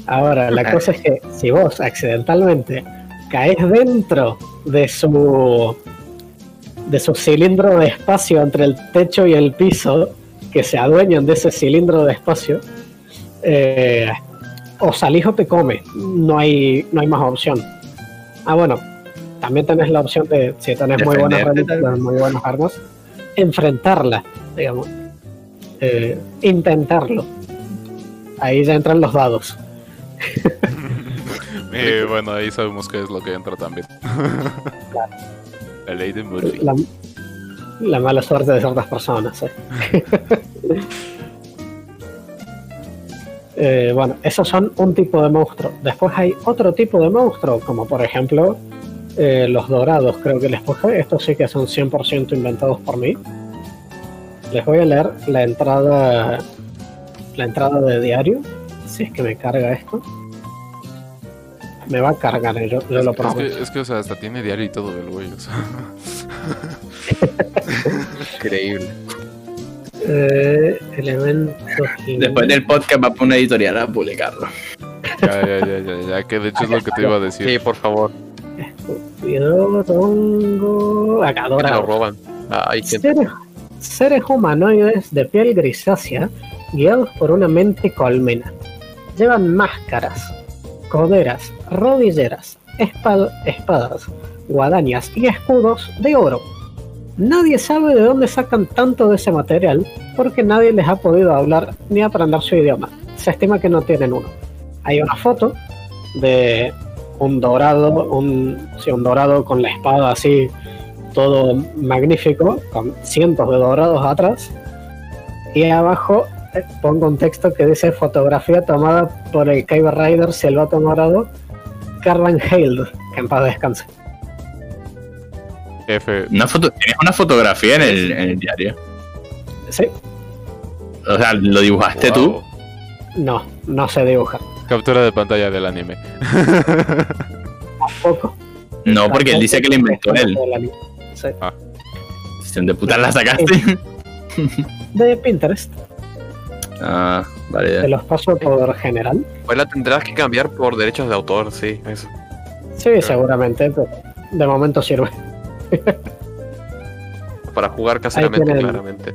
Ahora, la cosa es que si vos accidentalmente caes dentro de su de su cilindro de espacio entre el techo y el piso, que se adueñan de ese cilindro de espacio, eh, o salís o te come, no hay, no hay más opción. Ah, bueno, también tenés la opción de, si tenés muy buenas, armas, muy buenas armas, enfrentarla, digamos. Eh, intentarlo. Ahí ya entran los dados. Eh, bueno, ahí sabemos qué es lo que entra también. La ley de Murphy. la, la mala suerte de ciertas personas. ¿eh? Eh, bueno, esos son un tipo de monstruo. Después hay otro tipo de monstruo, como por ejemplo eh, los dorados, creo que les puse. Estos sí que son 100% inventados por mí. Les voy a leer la entrada, la entrada de diario, si es que me carga esto. Me va a cargar, yo, yo lo Es prometo. que, es que, o sea, hasta tiene diario y todo el güey. O sea. Increíble. Eh, elementos. Después del podcast va a poner una editorial a publicarlo. Ya, ya, ya, ya, ya, que de hecho es lo que te iba a decir. Sí, por favor. Tongo. Acá, Que te lo dorado. roban. Ay. Seres, seres humanoides de piel grisácea guiados por una mente colmena. Llevan máscaras, coderas, rodilleras, espad- espadas, guadañas y escudos de oro. Nadie sabe de dónde sacan tanto de ese material porque nadie les ha podido hablar ni aprender su idioma. Se estima que no tienen uno. Hay una foto de un dorado, un, sí, un dorado con la espada así todo magnífico, con cientos de dorados atrás. Y abajo pongo un texto que dice fotografía tomada por el Kyber Rider Silvato Morado, Carlan Hale, que en paz descanse. F. Una foto, ¿Tienes una fotografía en el, en el diario? Sí, O sea, ¿lo dibujaste tú? Wow. no, no se dibuja. Captura de pantalla del anime. Tampoco. No, porque él dice que lo inventó él. Sí. ¿De dónde putas la sacaste? De Pinterest, Ah, vale. te los paso por general. Pues la tendrás que cambiar por derechos de autor, sí, eso. Sí, seguramente, pero de momento sirve. Para jugar caseramente, tienen- claramente.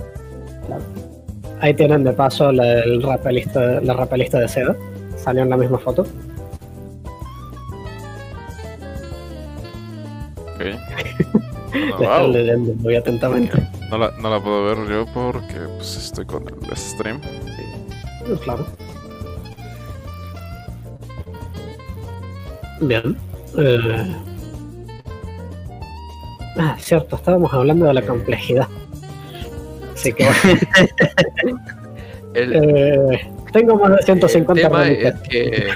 Ahí tienen de paso la, el rapelista, la rapelista de seda. Salió en la misma foto. Ok. Le No, están wow. leyendo muy atentamente. no la, no la puedo ver yo porque pues, estoy con el stream. Claro. Bien. Eh, Ah, cierto, estábamos hablando de la complejidad. Así que El, eh, tengo más de 150 el tema es que.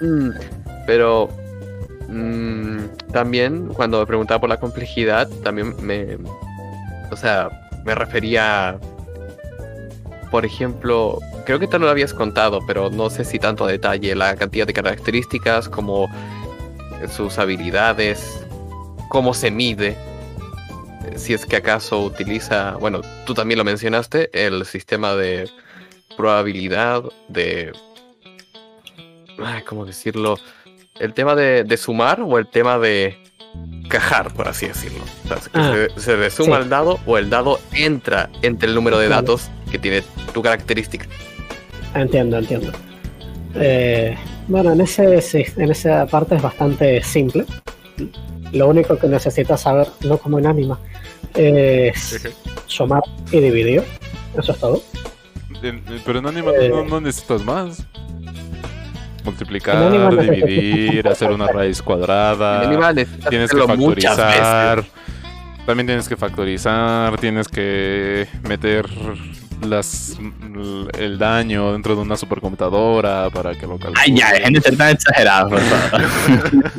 Mm, pero. mm, también, cuando me preguntaba por la complejidad, también me. O sea, me refería. Por ejemplo, creo que te lo habías contado, pero no sé si tanto a detalle, la cantidad de características, como sus habilidades, cómo se mide, si es que acaso utiliza, bueno, tú también lo mencionaste, el sistema de probabilidad de... Ay, ¿Cómo decirlo? El tema de, de sumar o el tema de cajar, por así decirlo. O sea, que Ah, se, se le suma sí. al dado o el dado entra entre el número de datos que tiene tu característica. Entiendo, entiendo. Eh, bueno, en, ese, en esa parte es bastante simple. Lo único que necesitas saber, no como en Anima, es sumar y dividir. Eso es todo. Pero en Anima Eh. no, no necesitas más. Multiplicar, dividir, hacer una raíz cuadrada. Tienes que factorizar. También tienes que factorizar, tienes que meter las el daño dentro de una supercomputadora para que lo calcule. Ay, ya, de ser tan favor.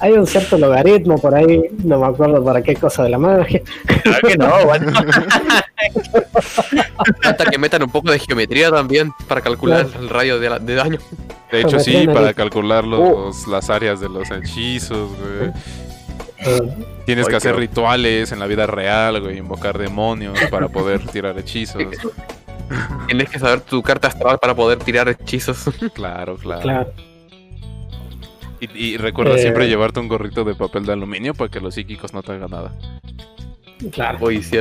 Hay un cierto logaritmo por ahí, no me acuerdo para qué cosa de la magia. Claro que no, bueno. Falta que metan un poco de geometría también para calcular el radio de, la- de daño. De hecho, sí, para calcular los, las áreas de los hechizos, güey. Eh, Tienes que hacer rituales en la vida real, güey, invocar demonios para poder tirar hechizos. Tienes que saber tu carta astral para poder tirar hechizos. Claro, claro. claro. Y, y recuerda Eh. siempre llevarte un gorrito de papel de aluminio para que los psíquicos no te hagan nada. Claro. Y sí,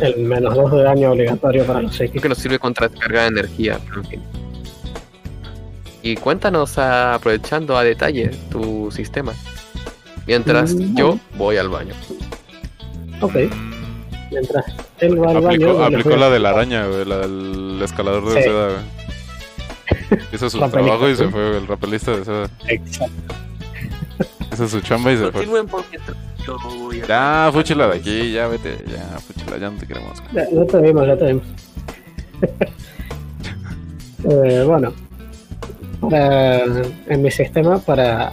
El menos 2 de daño obligatorio para los Creo psíquicos. que nos sirve contra descarga de energía. pero en fin. Y cuéntanos, ah, aprovechando a detalle tu sistema. Mientras Mm, yo voy al baño. Ok, mientras él va al baño. aplicó aplicó la de la araña, güey, la del escalador de Sí. seda, güey. Hizo su Rapelista, trabajo y se fue, el rapelista de seda. Exacto. Hizo su chamba y se fue. Yo voy Ya, fúchila de aquí, ya vete, ya, fúchila, ya no te queremos. Ya, ya te vimos, ya te vimos. Eh, bueno, para- en mi sistema, para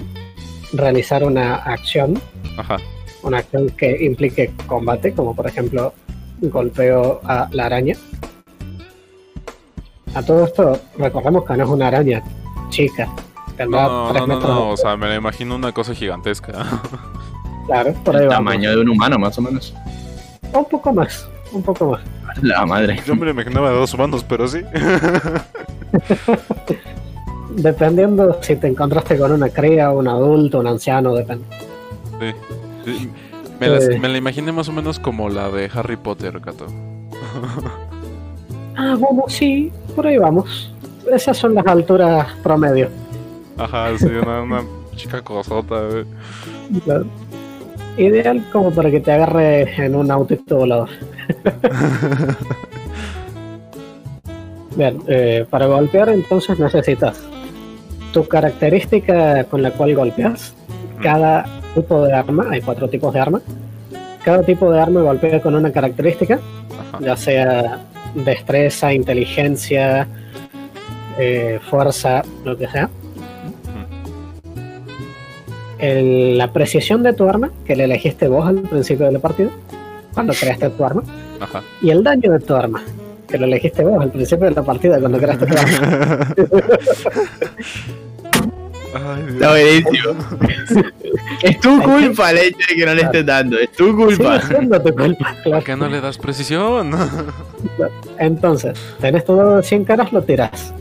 realizar una acción, Ajá. una acción que implique combate, como por ejemplo golpeo a la araña. A todo esto, recordemos que no es una araña chica, No, tres no, no, no, o sea, me la imagino una cosa gigantesca. Claro, por ahí El vamos. tamaño de un humano, más o menos. Un poco más, un poco más. La madre. Yo me lo imaginaba de dos humanos, pero sí. Dependiendo si te encontraste con una cría, un adulto, un anciano, depende. Sí. Sí, Me, las- me la imaginé más o menos como la de Harry Potter, Cato. Ah, bueno, sí, por ahí vamos. Esas son las alturas promedio. Ajá, sí, una, una chica cosota. Claro. Ideal como para que te agarre en un autito volador. Bien, eh, para golpear entonces necesitas tu característica con la cual golpeas. Cada tipo de arma, hay cuatro tipos de arma. Cada tipo de arma golpea con una característica, Ajá. ya sea destreza, inteligencia, eh, fuerza, lo que sea. El- la precisión de tu arma, que le elegiste vos al principio de la partida, cuando creaste tu arma, Ajá. y el daño de tu arma, que lo elegiste vos al principio de la partida cuando creaste tu arma. Ay. Está buenísimo. es tu culpa el hecho de que no le estés dando. Es tu culpa. siendo tu culpa, ¿Por claro. qué no le das precisión? Entonces, tenés tu dado de 100 caras, lo tirás.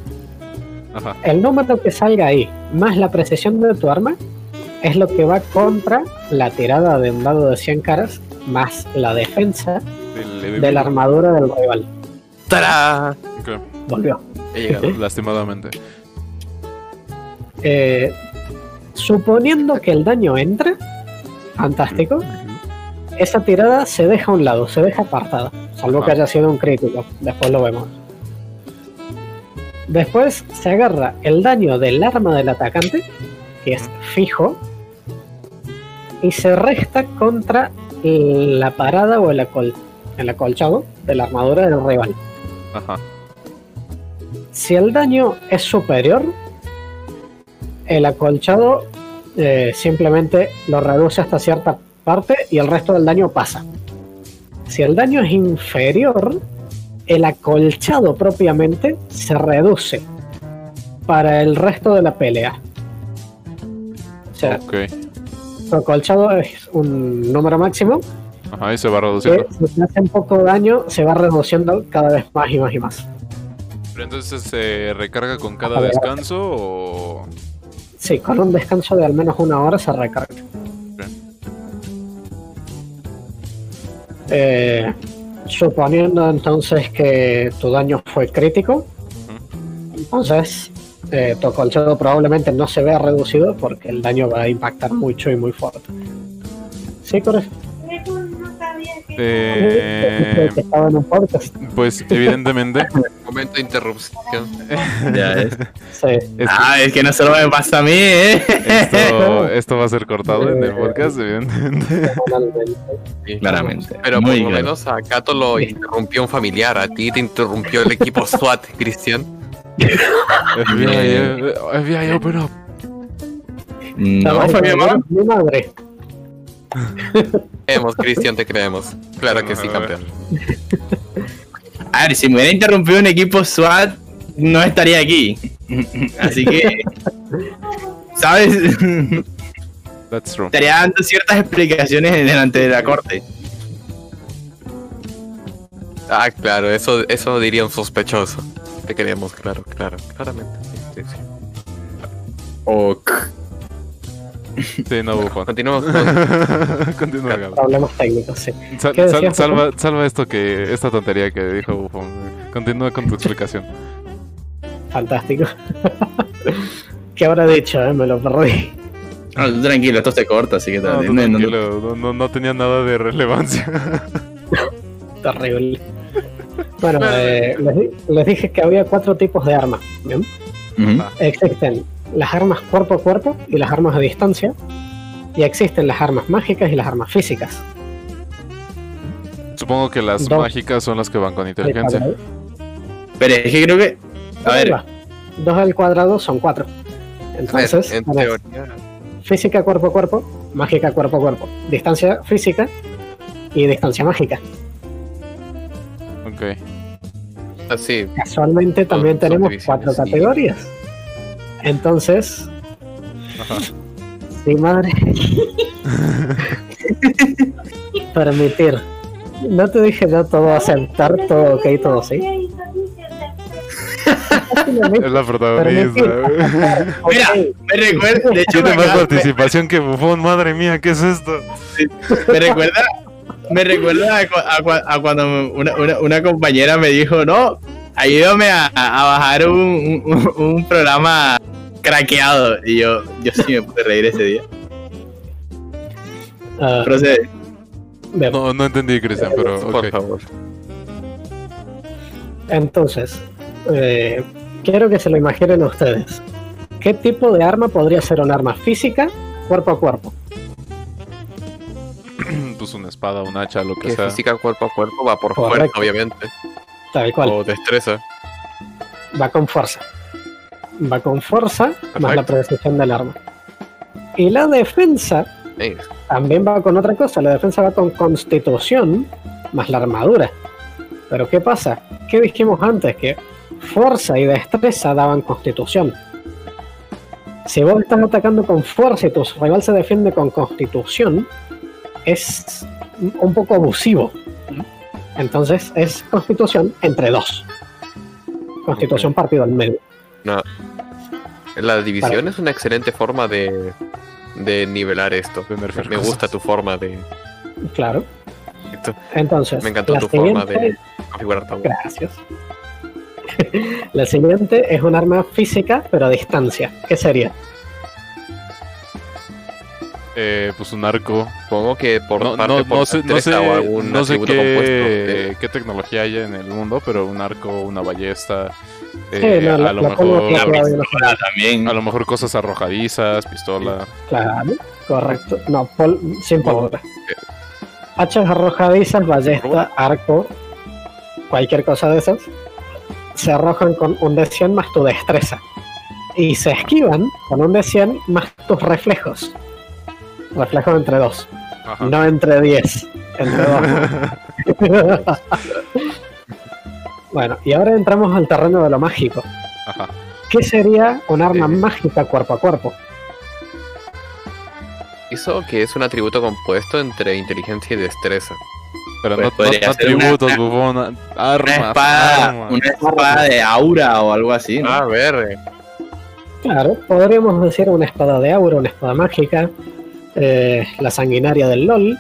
Ajá. El número que salga ahí, más la precisión de tu arma, es lo que va contra la tirada de un dado de 100 caras, más la defensa de la armadura del rival. Volvió. He llegado. Lastimadamente. Eh, suponiendo que el daño entra, fantástico, esa tirada se deja a un lado, se deja apartada, salvo que haya sido un crítico, después lo vemos. Después se agarra el daño del arma del atacante, que es fijo, y se resta contra la parada o el, acol- el acolchado de la armadura del rival. Ajá. Si el daño es superior, el acolchado eh, simplemente lo reduce hasta cierta parte y el resto del daño pasa. Si el daño es inferior, el acolchado propiamente se reduce para el resto de la pelea. O sea, Ok. tu acolchado es un número máximo Ajá, y se va que reduciendo. si te hacen poco daño se va reduciendo cada vez más y más y más. Pero entonces se recarga con cada ver. descanso o. Sí, con un descanso de al menos una hora se recarga. Eh, suponiendo entonces que tu daño fue crítico, entonces eh, tu acolchado probablemente no se vea reducido porque el daño va a impactar mucho y muy fuerte. Sí, correcto. Eh, pues evidentemente. Momento de interrupción. Ya es. Sí. esto, Ah, es que no solo me pasa a mí, ¿eh? esto, esto va a ser cortado en el podcast, evidentemente. semanalmente. Claramente. Pero Muy por lo menos a Kato lo interrumpió un familiar, a ti te interrumpió el equipo SWAT, Cristian. FBI, FBI, open up. No, fue mi mamá. Mi madre. Creemos, Cristian, te creemos. Claro que sí, campeón. A ver, si me hubiera interrumpido un equipo SWAT, no estaría aquí. Así que. ¿Sabes? That's true. estaría dando ciertas explicaciones delante de la corte. Ah, claro, eso, eso diría un sospechoso. Te queremos, claro, claro, claramente. Sí, sí. Ok. Sí, no, bufón. Continuamos con Continúa, Gabo. Problemas técnicos, sí. Sal- ¿Qué sal- decías, salva, salva esto que esta tontería que dijo Bufón. Continúa con tu explicación. Fantástico. ¿Qué habrá dicho? eh? Me lo perdí. No, tú tranquilo, esto se corta, así que No, No, no, no. tranquilo, no, no- no tenía nada de relevancia. Terrible. Bueno, eh, les, di- les dije que había cuatro tipos de armas. ¿bien? Existen las armas cuerpo a cuerpo y las armas a distancia. Y existen las armas mágicas y las armas físicas. Supongo que las Dos. mágicas son las que van con inteligencia. Pero es que creo que. A ver, va. Dos al cuadrado son cuatro. Entonces, en teoría. física cuerpo a cuerpo, mágica cuerpo a cuerpo, distancia física y distancia mágica. Ok. Así, Casualmente también tenemos cuatro categorías. Entonces, Ajá. Sí, madre. Permitir. No te dije no todo aceptar, todo ok, todo sí. Es la protagonista. Mira, me recuerda, de hecho, Tiene más participación que Bufón, madre mía, ¿qué es esto? me recuerda, me recuerda a, cu- a cu- a cuando una, una- una compañera me dijo, no, ayúdame a, a bajar un, un- un programa craqueado. Y yo, yo sí me pude reír ese día. Ah, Procede. No, no entendí, Cristian, pero Por ok. favor. Entonces, eh, quiero que se lo imaginen ustedes. ¿Qué tipo de arma podría ser un arma física, cuerpo a cuerpo? Pues una espada, un hacha, lo que Que sea. física cuerpo a cuerpo va por Correcto. fuerza, obviamente. Tal cual, O destreza. va con fuerza. Va con fuerza más la precisión del arma. Y la defensa también va con otra cosa. La defensa va con constitución más la armadura. Pero ¿qué pasa? ¿Qué dijimos antes? Que fuerza y destreza daban constitución. Si vos estás atacando con fuerza y tu rival se defiende con constitución, es un poco abusivo. Entonces es constitución entre dos. Constitución partido al medio. La división es una excelente forma de, de nivelar esto. Me gusta tu forma de. Claro. esto. Entonces, Me encantó tu forma de configurar tu Gracias. La siguiente es un arma física, pero a distancia. ¿Qué sería? Eh, pues un arco. Supongo que por No, parte no, por no sé, no sé, destreza o algún no sé qué, qué tecnología hay en el mundo, pero un arco, una ballesta, Sí, eh, la- a, lo la mejor, también. a lo mejor cosas arrojadizas, pistola. Claro, correcto. No, pol- sin pólvora. Hachas arrojadizas, ballesta, arco, cualquier cosa de esas, se arrojan con un de 100 más tu destreza. Y se esquivan con un de 100 más tus reflejos. Reflejos entre dos, Ajá. no entre 10. Entre dos. bueno, y ahora entramos al terreno de lo mágico. Ajá. ¿Qué sería un arma Eh. mágica cuerpo a cuerpo? Hizo que es un atributo compuesto entre inteligencia y destreza. Pero Pues no, no- podría no ser una- atributos, una- bufón. Una Armas. espada, armas. una espada de aura o algo así. ¿no? A ver, eh, Claro, podríamos decir una espada de aura, una espada mágica, eh, la sanguinaria del LOL,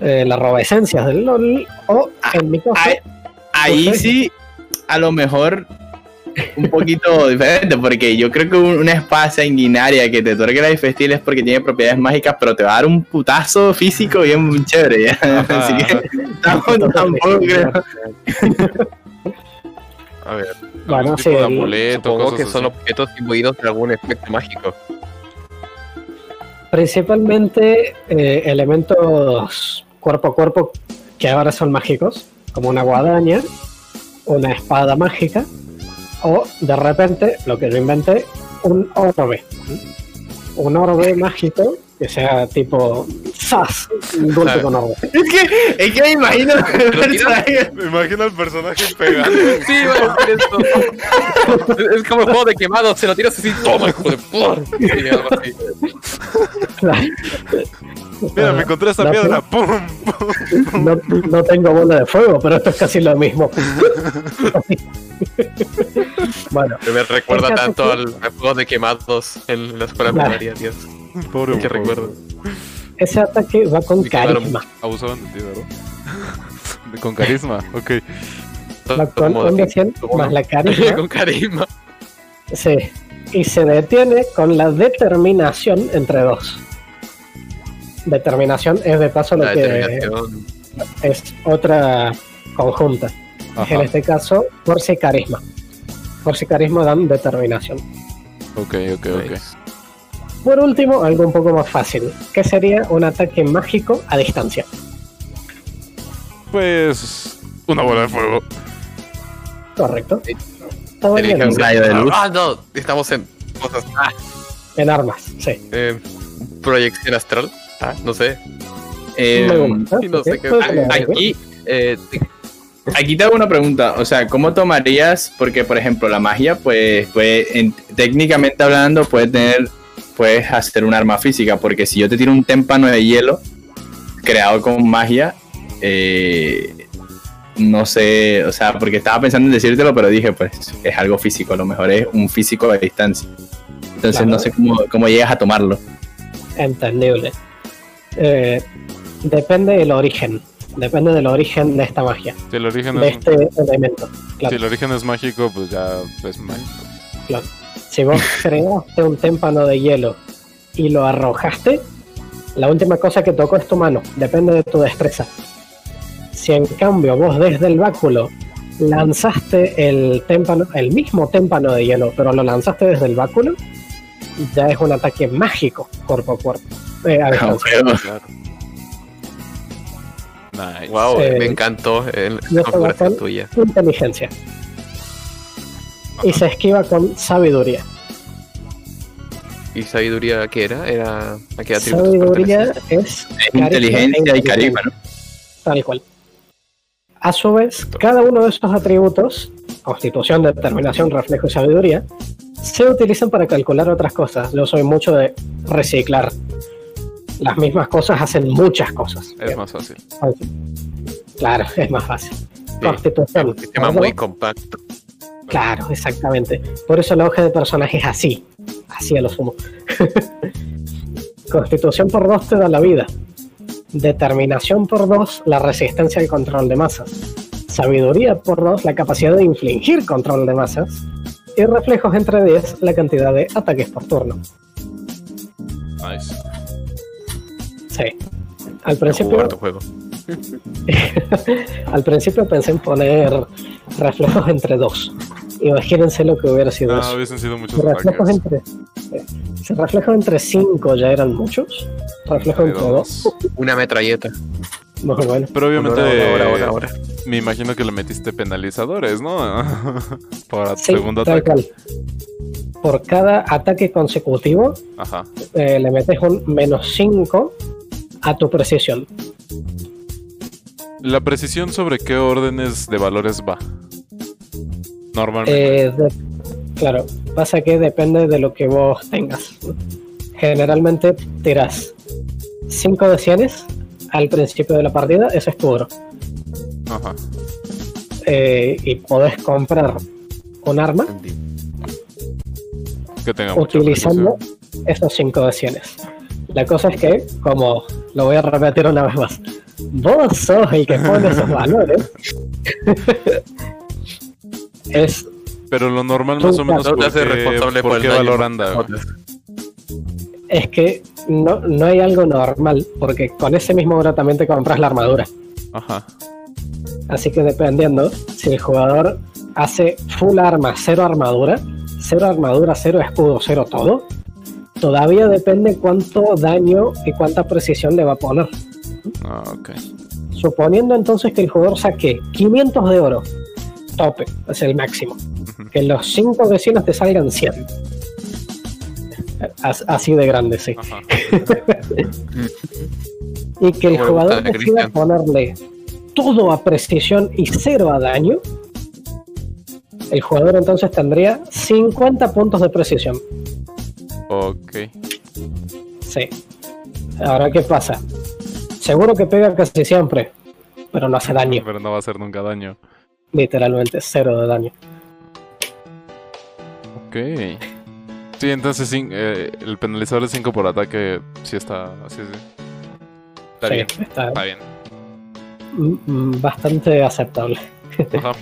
eh, la roba esencias del LOL, o en mi caso, Ahí, sí, a lo mejor un poquito diferente, porque yo creo que un- una espada sanguinaria que te otorgue la difestil es porque tiene propiedades mágicas, pero te va a dar un putazo físico bien chévere. ¿ya? Así que tampoco, tampoco creo. a ver. bueno, sí, tipo de el- amuleto, Supongo cosas que son objetos imbuidos de algún efecto mágico. Principalmente eh, elementos cuerpo a cuerpo que ahora son mágicos, como una guadaña, una espada mágica, o de repente, lo que yo inventé, un orbe. Un orbe mágico que sea tipo ¡Sas! Un golpe con orbe. Es que, es que me imagino el personaje. Me imagino al personaje pegando. Sí, decir esto. es como el juego de quemado, se lo tiras así, toma, hijo de así. Mira, me encontré esta No, piedra. ¡Pum! pum. No, no tengo bola de fuego, pero esto es casi lo mismo. bueno, Me recuerda tanto que- al, juego de quemados en la escuela primaria, Dios. Pobre bufón. recuerdo. ese ataque va con carisma. Abusaban de ti, ¿verdad? Con carisma, ok. Va con decir, 100 como más la carisma. con carisma. Sí. Y se detiene con la determinación entre dos. Determinación es de paso lo La que es otra conjunta. Ajá. En este caso, fuerza y carisma. Fuerza y carisma dan determinación. Ok, ok, ok. Nice. Por último, algo un poco más fácil, que sería un ataque mágico a distancia. Pues. Una bola de fuego. Correcto. Sí. Todo bien, Inteligencia. Un rayo de luz. Ah, no, estamos en cosas. Ah, en armas, sí. eh, proyección astral. Ah, no sé. Eh, sí, no sé qué- aquí, eh, aquí te hago una pregunta. O sea, ¿cómo tomarías? Porque, por ejemplo, la magia, pues, puede, en- técnicamente hablando, puede tener, puedes hacer un arma física, porque si yo te tiro un témpano de hielo creado con magia, eh, no sé, o sea, porque estaba pensando en decírtelo, pero dije, pues es algo físico, a lo mejor es un físico a distancia. Entonces Claro. no sé cómo, cómo llegas a tomarlo. Entendible. Eh, depende del origen. Depende del origen de esta magia, Si el origen de es, este elemento. si el origen es mágico, pues ya es mágico. claro. Si vos creaste un témpano de hielo y lo arrojaste, la última cosa que tocó es tu mano. Depende de tu destreza. Si en cambio vos desde el báculo lanzaste el témpano, el mismo témpano de hielo, pero lo lanzaste desde el báculo, ya es un ataque mágico cuerpo a cuerpo. Eh, a distancia. Pero- Claro. Nice. Wow, Eh, me encantó el- la tuya. inteligencia. Y se esquiva con sabiduría. ¿Y sabiduría qué era? Era ¿A qué atributos Sabiduría es es inteligencia y carisma, ¿no? Tal cual. A su vez, cada uno de estos atributos, constitución, determinación, reflejo y sabiduría, se utilizan para calcular otras cosas. Yo soy mucho de reciclar. Las mismas cosas hacen muchas cosas. Es más fácil. Claro, es más fácil. Sí, Constitución. un sistema por muy compacto. Claro, exactamente. Por eso la hoja de personaje es así. Así a lo sumo. Constitución por 2 te da la vida. Determinación por 2, la resistencia al control de masas. Sabiduría por 2, la capacidad de infligir control de masas. Y reflejos entre 10, la cantidad de ataques por turno. Nice. Sí. Al Jugar principio, tu juego. al principio pensé en poner reflejos entre 2. Imagínense lo que hubiera sido No, eso. hubiesen sido muchos reflejos entre. eh, Si reflejos entre 5 ya eran muchos. Reflejos entre 2. Dos. Una metralleta. Muy bueno. Pero obviamente, Ahora, ahora, ahora, ahora. me imagino que le metiste penalizadores, ¿no? Para tu Sí, segundo tal ataque. Por cada ataque consecutivo Ajá. eh, le metes un menos 5 a tu precisión. La precisión sobre qué órdenes de valores va. Normalmente. Eh, de- claro, pasa que depende de lo que vos tengas. Generalmente tiras 5 de 100 al principio de la partida, eso es tu oro. Ajá. Eh, y podés comprar un arma. Que tenga utilizando esos 5 de 100. La cosa es que, como lo voy a repetir una vez más, vos sos el que pone esos valores. es Pero lo normal más o menos No te qué, responsable por qué valor anda. es que no, no hay algo normal, porque con ese mismo oro también te compras la armadura. Ajá. Así que dependiendo, si el jugador hace full arma, cero armadura, cero armadura, cero escudo, cero todo, todavía depende cuánto daño y cuánta precisión le va a poner. Ah. Suponiendo entonces que el jugador saque 500 de oro, tope, es el máximo. Que los 5 vecinos te salgan 100. As- Así de grande, sí. Y que el jugador decida ponerle todo a precisión y cero a daño. El jugador entonces tendría 50 puntos de precisión. Ok. Sí. Ahora, ¿qué pasa? Seguro que pega casi siempre, pero no hace daño. Pero no va a hacer nunca daño. Literalmente, cero de daño. Ok. Sí, entonces eh, el penalizador de 5 por ataque sí está. Sí, sí. Está Sí, bien. está Está bien. mm, mm, bastante aceptable. Ajá.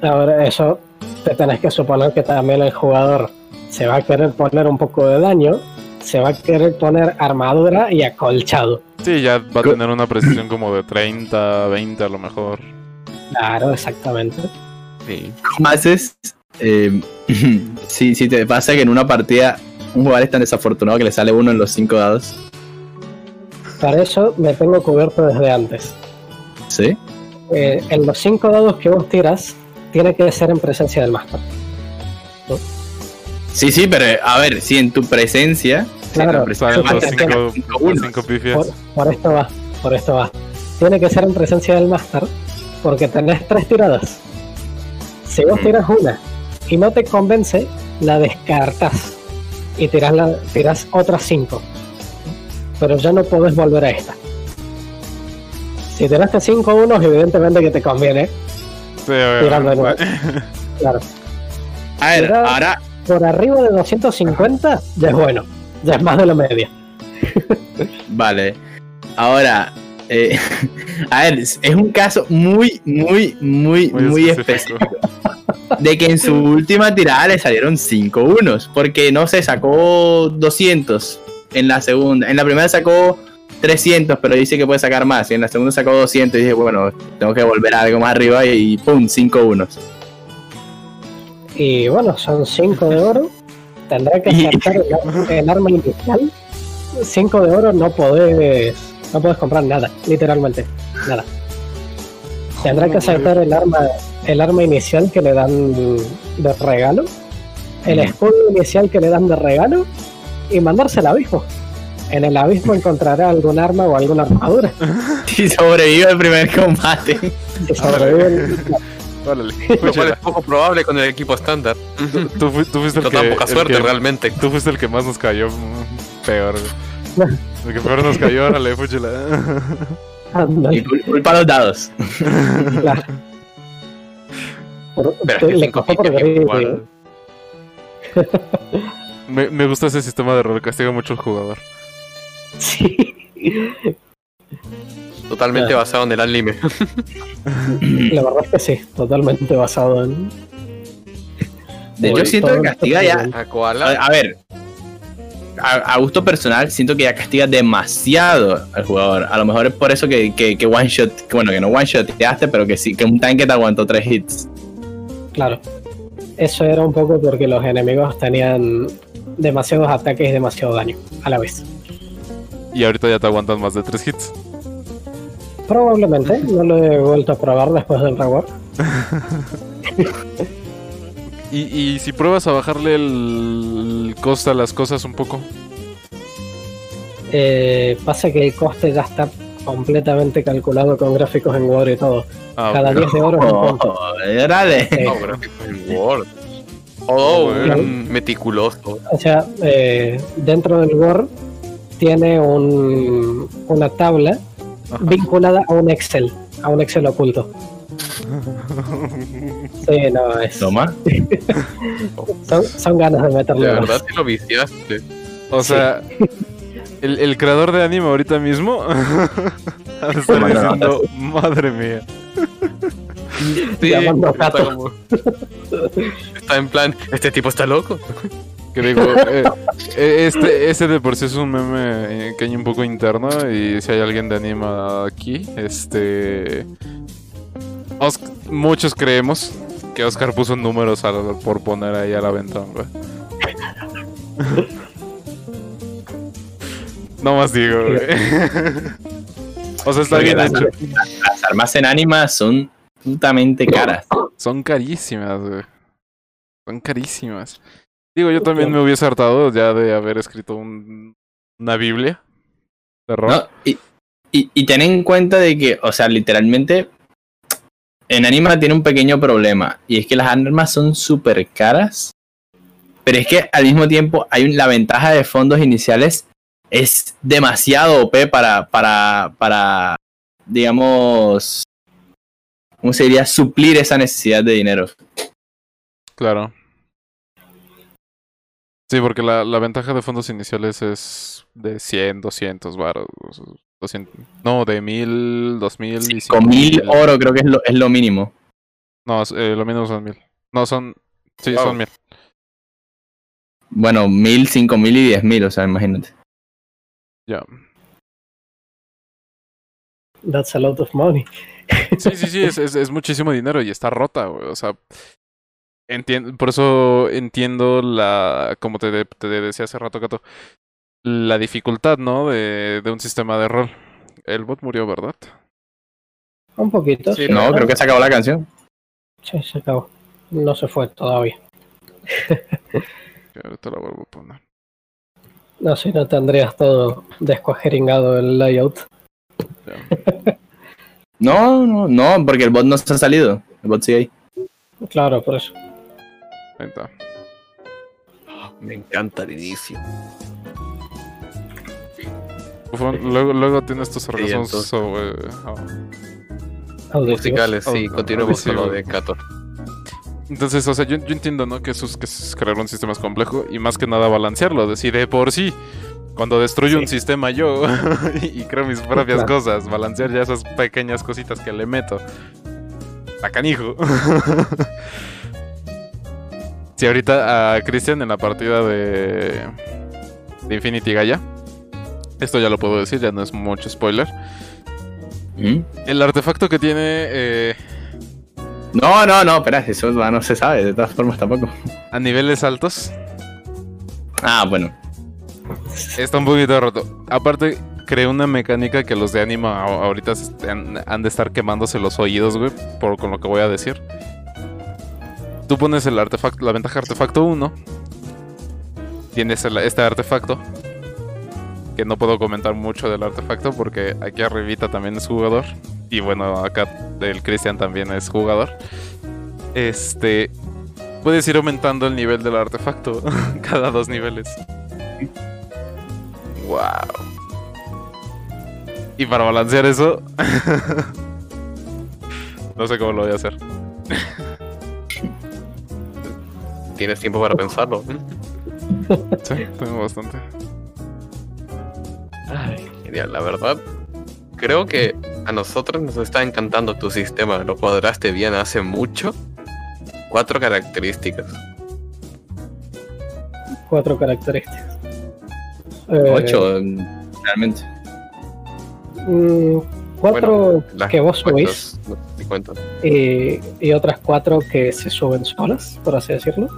Ahora, eso te tenés que suponer que también el jugador se va a querer poner un poco de daño, se va a querer poner armadura y acolchado. Sí, ya va a tener una precisión como de 30, 20 a lo mejor. Claro, exactamente. Sí. ¿Cómo haces? Eh, si, si te pasa que en una partida un jugador es tan desafortunado que le sale uno en los cinco dados. Para eso me tengo cubierto desde antes. ¿Sí? Eh, en los cinco dados que vos tiras, tiene que ser en presencia del máster. Sí, sí, pero a ver, si en tu presencia. Claro, en presencia cinco, cinco cinco pifias. Por, por esto va, por esto va. Tiene que ser en presencia del máster, porque tenés tres tiradas. Si vos Mm. tiras una y no te convence, la descartas. y tiras, la, tiras otras 5. Pero ya no puedes volver a esta. Si tiraste 5 unos, evidentemente que te conviene. Sí, Tirando de nuevo. Claro. A ver, ahora, Por arriba de 250 ya es bueno. Ya es más de la media. vale. Ahora, eh, a ver, es un caso muy, muy, muy, Muy específico. De que en su última tirada le salieron 5 unos. Porque no sé, sacó 200 en la segunda. En la primera sacó 300, pero dice que puede sacar más. Y en la segunda sacó 200. Y dije, bueno, tengo que volver a algo más arriba. Y pum, 5 unos. Y bueno, son 5 de oro. Tendrá que acertar el, ar- el arma inicial. 5 de oro no podés, no puedes comprar nada, literalmente. Nada. Tendrá que acertar el arma, el arma inicial que le dan de regalo. El escudo inicial que le dan de regalo. Y mandarse al abismo. En el abismo encontrará algún arma o alguna armadura. Y sobrevive el primer combate. Si sobreviven, Órale. Lo cual es poco probable con el equipo estándar. Tú, fu- tú fuiste el No que, poca el suerte que- realmente. Tú fuiste el que más nos cayó peor. El que peor nos cayó, órale, fúchila. Y culpa a los dados. claro. Por- Pero es que le cinco costó por piques greedy, igual. Me, me gusta ese sistema de rol, castiga mucho al jugador. Sí. Totalmente Claro. basado en el anime. La verdad es que sí, totalmente basado en. De en siento que castiga ya. A A, Koala. a ver, a, a gusto personal, siento que ya castiga demasiado al jugador. A lo mejor es por eso que, que, que one shot, que bueno, que no one shoteaste, pero que sí, que un tanque te aguantó tres hits. Claro. Eso era un poco porque los enemigos tenían demasiados ataques y demasiado daño a la vez. Y ahorita ya te aguantan más de tres hits. Probablemente, no lo he vuelto a probar después del reward. Y, y si pruebas a bajarle el costo a las cosas un poco. Eh, pasa que el coste ya está completamente calculado con gráficos en Word y todo. Ah, Cada ok. 10 de oro es un Oh, punto. órale. Sí. No, gráficos en Word. Oh, bueno. un meticuloso. O sea, eh, dentro del Word tiene un, una tabla Ajá. vinculada a un Excel, a un Excel oculto. Sí, no, es, Toma. son, son ganas de De meterle verdad sí lo viciaste. O sea, el, el creador de anime ahorita mismo Toma diciendo, madre mía. Sí, está, como- está en plan, este tipo está loco. Que digo, eh, eh, este, este de por sí es un meme eh, que hay un poco interno y si hay alguien de anima aquí, este... Os- muchos creemos que Oscar puso números por poner ahí a la venta, güey. No más digo, güey. O sea, está Porque bien las, hecho. las armas en anima son putamente caras. Son carísimas, güey. Son carísimas. Digo, yo también me hubiese hartado ya de haber escrito un- una Biblia. Y, y, y ten en cuenta de que, o sea, literalmente, en Anima tiene un pequeño problema. Y es que las armas son súper caras. Pero es que al mismo tiempo hay un- la ventaja de fondos iniciales es demasiado OP para, para, para, digamos, ¿cómo se diría? Suplir esa necesidad de dinero. Claro. Sí, porque la, la ventaja de fondos iniciales es de 100, 200 varos. 200, no, de 1000, 2000 y Con mil 5000. oro creo que es lo, es lo mínimo. No, eh, lo mínimo son 1000. No, son. Sí, Wow. son 1000. Bueno, mil, cinco mil y diez mil, o sea, imagínate. Ya. That's a lot of money. Sí, sí, sí, es, es, es muchísimo dinero y está rota, güey. O sea, entiendo, por eso entiendo la, como te, de- te decía hace rato, Gato, la dificultad, ¿no? De, de un sistema de rol. El bot murió, ¿verdad? Un poquito. Sí, sí, No, creo que se acabó la canción. Sí, se acabó. No se fue todavía. Ahorita la vuelvo a poner. No, si no tendrías todo descuajeringado el layout. No, no, no, porque el bot no se ha salido. El bot sigue ahí. Claro, por eso. Ahí está. Me encanta el inicio. Bufón, luego, luego tienes tus orgasmos entonces- sobre- oh. Auditivos. Musicales, sí, Oh, continuemos con lo de Kato. Entonces, o sea, yo, yo entiendo, ¿no? Que es, que es crear un sistema es complejo y más que nada balancearlo. Decir, de por sí, cuando destruyo un sistema yo y creo mis propias Claro. cosas, balancear ya esas pequeñas cositas que le meto. A canijo. Si ahorita a Cristian en la partida de, de Infinity Gaia, esto ya lo puedo decir, ya no es mucho spoiler. ¿Mm? El artefacto que tiene eh, No, no, no, espera, eso no se sabe, de todas formas tampoco. a niveles altos Ah, bueno. Está un poquito roto. Aparte, creé una mecánica que los de anima ahorita han de estar quemándose los oídos, güey, por con lo que voy a decir. Tú pones el artefacto, la ventaja artefacto 1. Tienes este artefacto. Que no puedo comentar mucho del artefacto porque aquí arribita también es jugador. Y bueno, acá el Christian también es jugador. Este. Puedes ir aumentando el nivel del artefacto cada dos niveles. Wow. Y para balancear eso. no sé cómo lo voy a hacer. Tienes tiempo para pensarlo. Sí, tengo bastante. Ay, genial, la verdad. Creo que a nosotros nos está encantando tu sistema. Lo cuadraste bien hace mucho. Cuatro características. Cuatro características. Eh, Ocho, mm, realmente. mm, cuatro Bueno, que vos subís cuentas, cuentan. y, y otras cuatro que se suben solas, por así decirlo.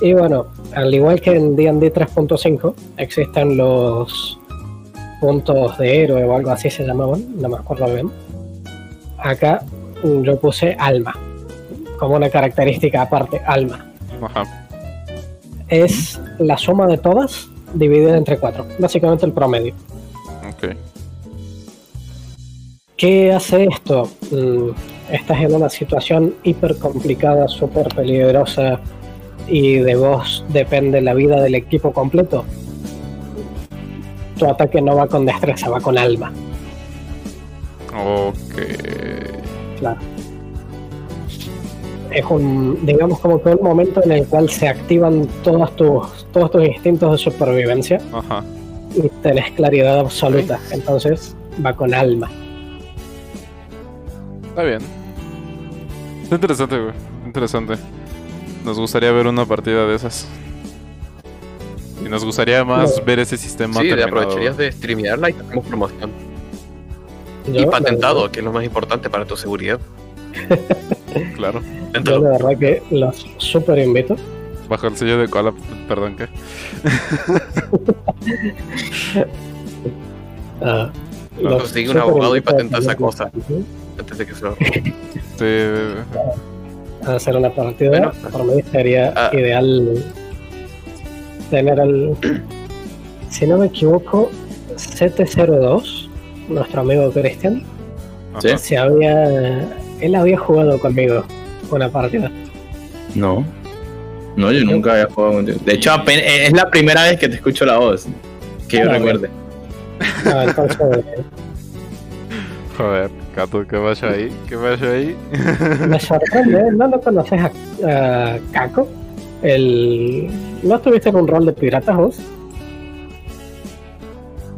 Y bueno, al igual que en D&D 3.5, existen los puntos de héroe o algo así se llamaban, no me acuerdo bien. Acá yo puse alma, como una característica aparte, alma. Ajá. Es la suma de todas dividida entre cuatro, básicamente el promedio. Ok. ¿Qué hace esto? Mm, estás en una situación hiper complicada, súper peligrosa y de vos depende la vida del equipo completo. Tu ataque no va con destreza, va con alma. Ok. Claro. Es un, digamos como que un momento en el cual se activan todos tus, todos tus instintos de supervivencia Ajá. y tenés claridad absoluta. Entonces va con alma. Está bien. Está interesante, güey. Interesante. Nos gustaría ver una partida de esas. Y nos gustaría más No. ver ese sistema Sí, te terminado. aprovecharías de streamearla y te hacemos promoción. Y patentado, que es lo más importante para tu seguridad. Claro. Yo la verdad que los super invito. Bajo el sello de cola, perdón, ¿qué? a Consigue un abogado y patenta esa cosa. Antes de que se lo Sí, A hacer una partida. Bueno. por mí sería Ah. ideal tener el. Si no me equivoco, 702, nuestro amigo Cristian, ¿Sí? se había. Él había jugado conmigo una partida. No. No, yo nunca había jugado contigo. De hecho, apen- es la primera vez que te escucho la voz. Que yo Ah, recuerde. Ah, entonces, Joder, Cato, ¿qué pasó ahí? ¿Qué pasó ahí? me sorprende, ¿eh? ¿no lo conoces a, a Kako? El... ¿No estuviste en un rol de piratas vos?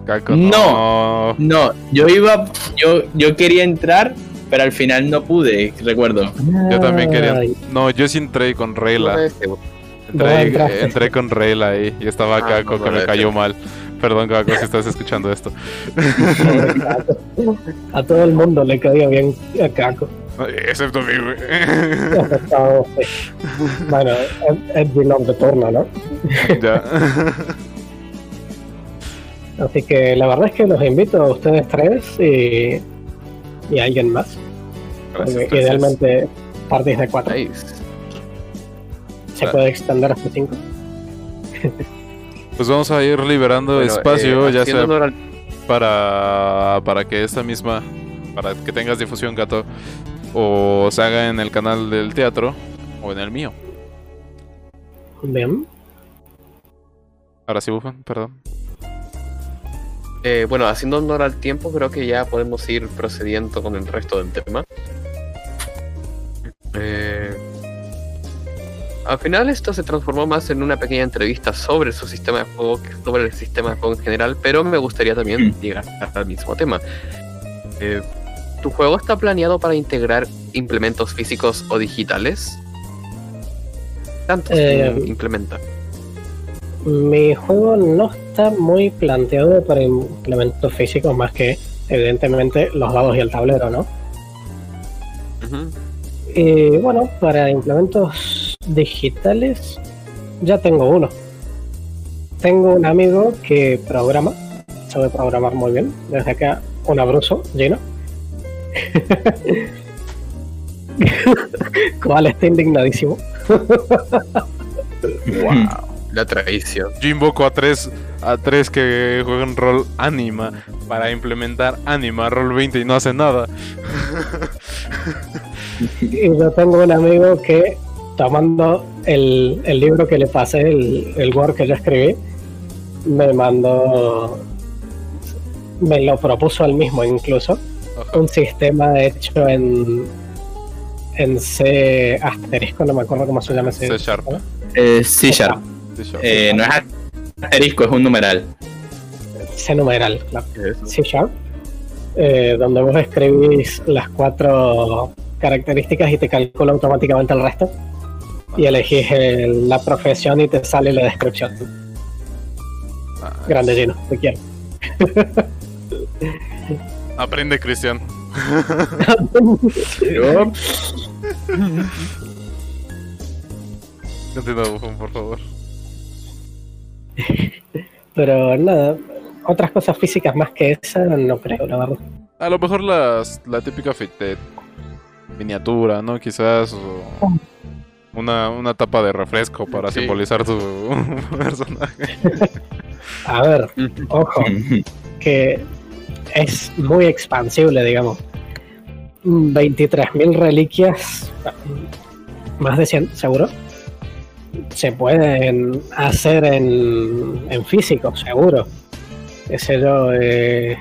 Caco, No. No, yo iba, yo, yo quería entrar, pero al final no pude, recuerdo. Yo también quería. No, yo sí entré con seguro. No Entré, entré con Reyla ahí y estaba Ah, Caco no que me cayó mal. Perdón, Caco, si estás escuchando esto. A todo el mundo le caía bien a Kako. Excepto a mí, güey. Bueno, es, Dylan de turno, ¿no? ya. Así que la verdad es que los invito a ustedes tres y, y a alguien más. Gracias, Porque gracias. idealmente partís de cuatro. Nice. Se puede extender hasta cinco. Pues vamos a ir liberando Bueno, espacio, eh, ya sea al- para, para que esta misma, para que tengas difusión, Gato, o se haga en el canal del teatro o en el mío. Bien. Ahora sí, Bufan, perdón. Eh, bueno, haciendo honor al tiempo, creo que ya podemos ir procediendo con el resto del tema. Eh, al final esto se transformó más en una pequeña entrevista sobre su sistema de juego que sobre el sistema de juego en general, pero me gustaría también llegar al mismo tema. Eh, ¿Tu juego está planeado para integrar implementos físicos o digitales? ¿Cuántos Eh, implementa? Mi juego no está muy planteado para implementos físicos más que, evidentemente, los dados y el tablero, ¿no? Ujú. Y bueno, para implementos digitales ya tengo uno. Tengo un amigo que programa, sabe programar muy bien. Desde acá, un abrazo, Gino. Cual está indignadísimo. La traición. Yo invoco a tres, a tres que juegan rol Anima para implementar Anima Roll 20 y no hacen nada. Y yo tengo un amigo que, tomando el, el libro que le pasé, el, el Word que yo escribí, me mandó, me lo propuso él mismo incluso, Ajá. un sistema hecho en, en C asterisco, no me acuerdo cómo se llama ese. C Sharp. Eh, C Sharp. Sí, sure. Eh, no es asterisco, es un numeral. C numeral, claro. C Sharp, eh, donde vos escribís las cuatro características y te calcula automáticamente el resto. Y elegís el- la profesión y te sale la descripción. Ah, Grande lleno, te quiero. Aprende, Cristian. Pero, Continúa, Bufón, por favor. Pero nada, otras cosas físicas más que esa no creo, la verdad. A lo mejor las, la típica fit de miniatura, ¿no? Quizás. o una, una tapa de refresco para Sí. simbolizar tu personaje. A ver, ojo, que es muy expansible, digamos. 23.000 reliquias, más de 100 seguro, se pueden hacer en, en físico, seguro. Sé yo, eh,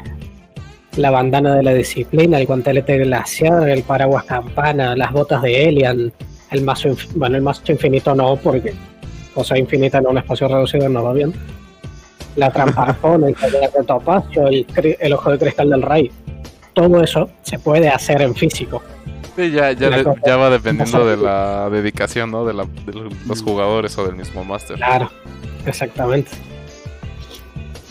la bandana de la disciplina, el guantelete glaciar, el paraguas campana, las botas de Elian, el mazo, inf- bueno, el mazo infinito no, porque cosa infinita en un espacio reducido no va bien. La trampa el collar de topacio, el, el ojo de cristal del rey. Todo eso se puede hacer en físico. Sí, ya, ya, La de- cosa- ya va dependiendo de la dedicación, ¿no? De, la, de los jugadores o del mismo máster. Claro, exactamente.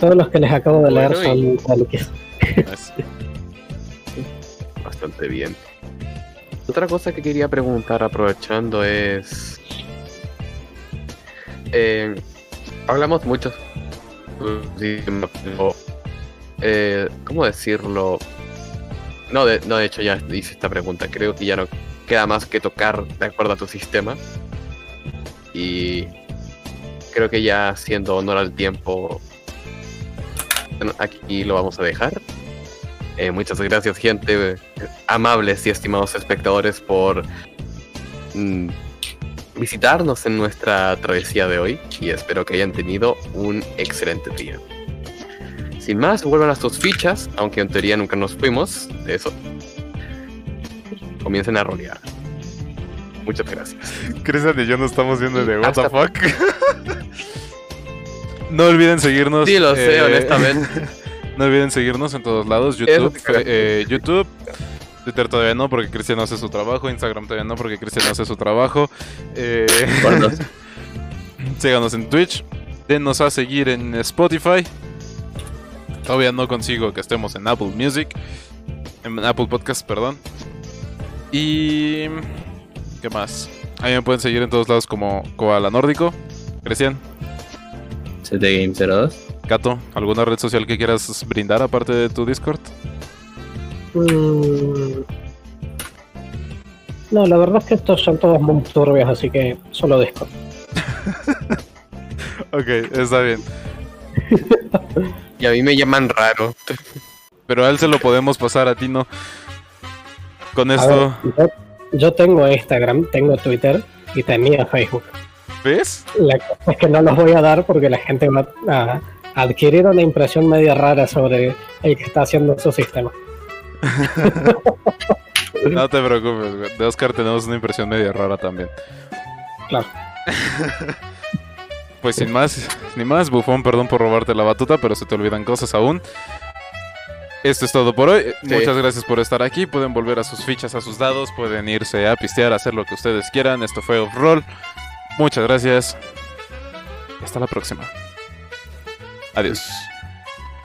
Todos los que les acabo de leer Bueno, son. Es- Bastante bien. Otra cosa que quería preguntar aprovechando es... eh, hablamos mucho... eh, ¿Cómo decirlo? No de, no, de hecho ya hice esta pregunta. Creo que ya no queda más que tocar de acuerdo a tu sistema. Y creo que ya haciendo honor al tiempo, aquí lo vamos a dejar. Eh, muchas gracias, gente, eh, amables y estimados espectadores, por mm, visitarnos en nuestra travesía de hoy y espero que hayan tenido un excelente día. Sin más, vuelvan a sus fichas, aunque en teoría nunca nos fuimos de eso. Comiencen a rolear. Muchas gracias. Cristian y yo nos estamos viendo de what the fuck. no olviden seguirnos. Sí, lo sé, eh, honestamente. No olviden seguirnos en todos lados. YouTube, fe- eh, YouTube, Twitter todavía no porque Cristian no hace su trabajo. Instagram todavía no porque Cristian no hace su trabajo. Eh, síganos en Twitch. Denos a seguir en Spotify. Todavía no consigo que estemos en Apple Music. En Apple Podcast, perdón. Y... ¿Qué más? Ahí me pueden seguir en todos lados como Koala Nórdico. Cristian, CT Game 02. Kato, ¿alguna red social que quieras brindar aparte de tu Discord? Mm. No, la verdad es que estos son todos muy turbios, así que solo Discord. Ok, está bien. Y a mí me llaman raro. Pero a él se lo podemos pasar, a ti no. Con esto... ver, yo, yo tengo Instagram, tengo Twitter y tenía Facebook. ¿Ves? La cosa es que no los voy a dar porque la gente va a adquirir una impresión media rara sobre el que está haciendo su sistema. No te preocupes, güey. De Oscar tenemos una impresión media rara también. Claro. Pues sin más, ni más, bufón, perdón por robarte la batuta, pero se te olvidan cosas aún. Esto es todo por hoy. Sí. Muchas gracias por estar aquí. Pueden volver a sus fichas, a sus dados. Pueden irse a pistear, a hacer lo que ustedes quieran. Esto fue Off-Roll. Muchas gracias. Hasta la próxima. Adeus.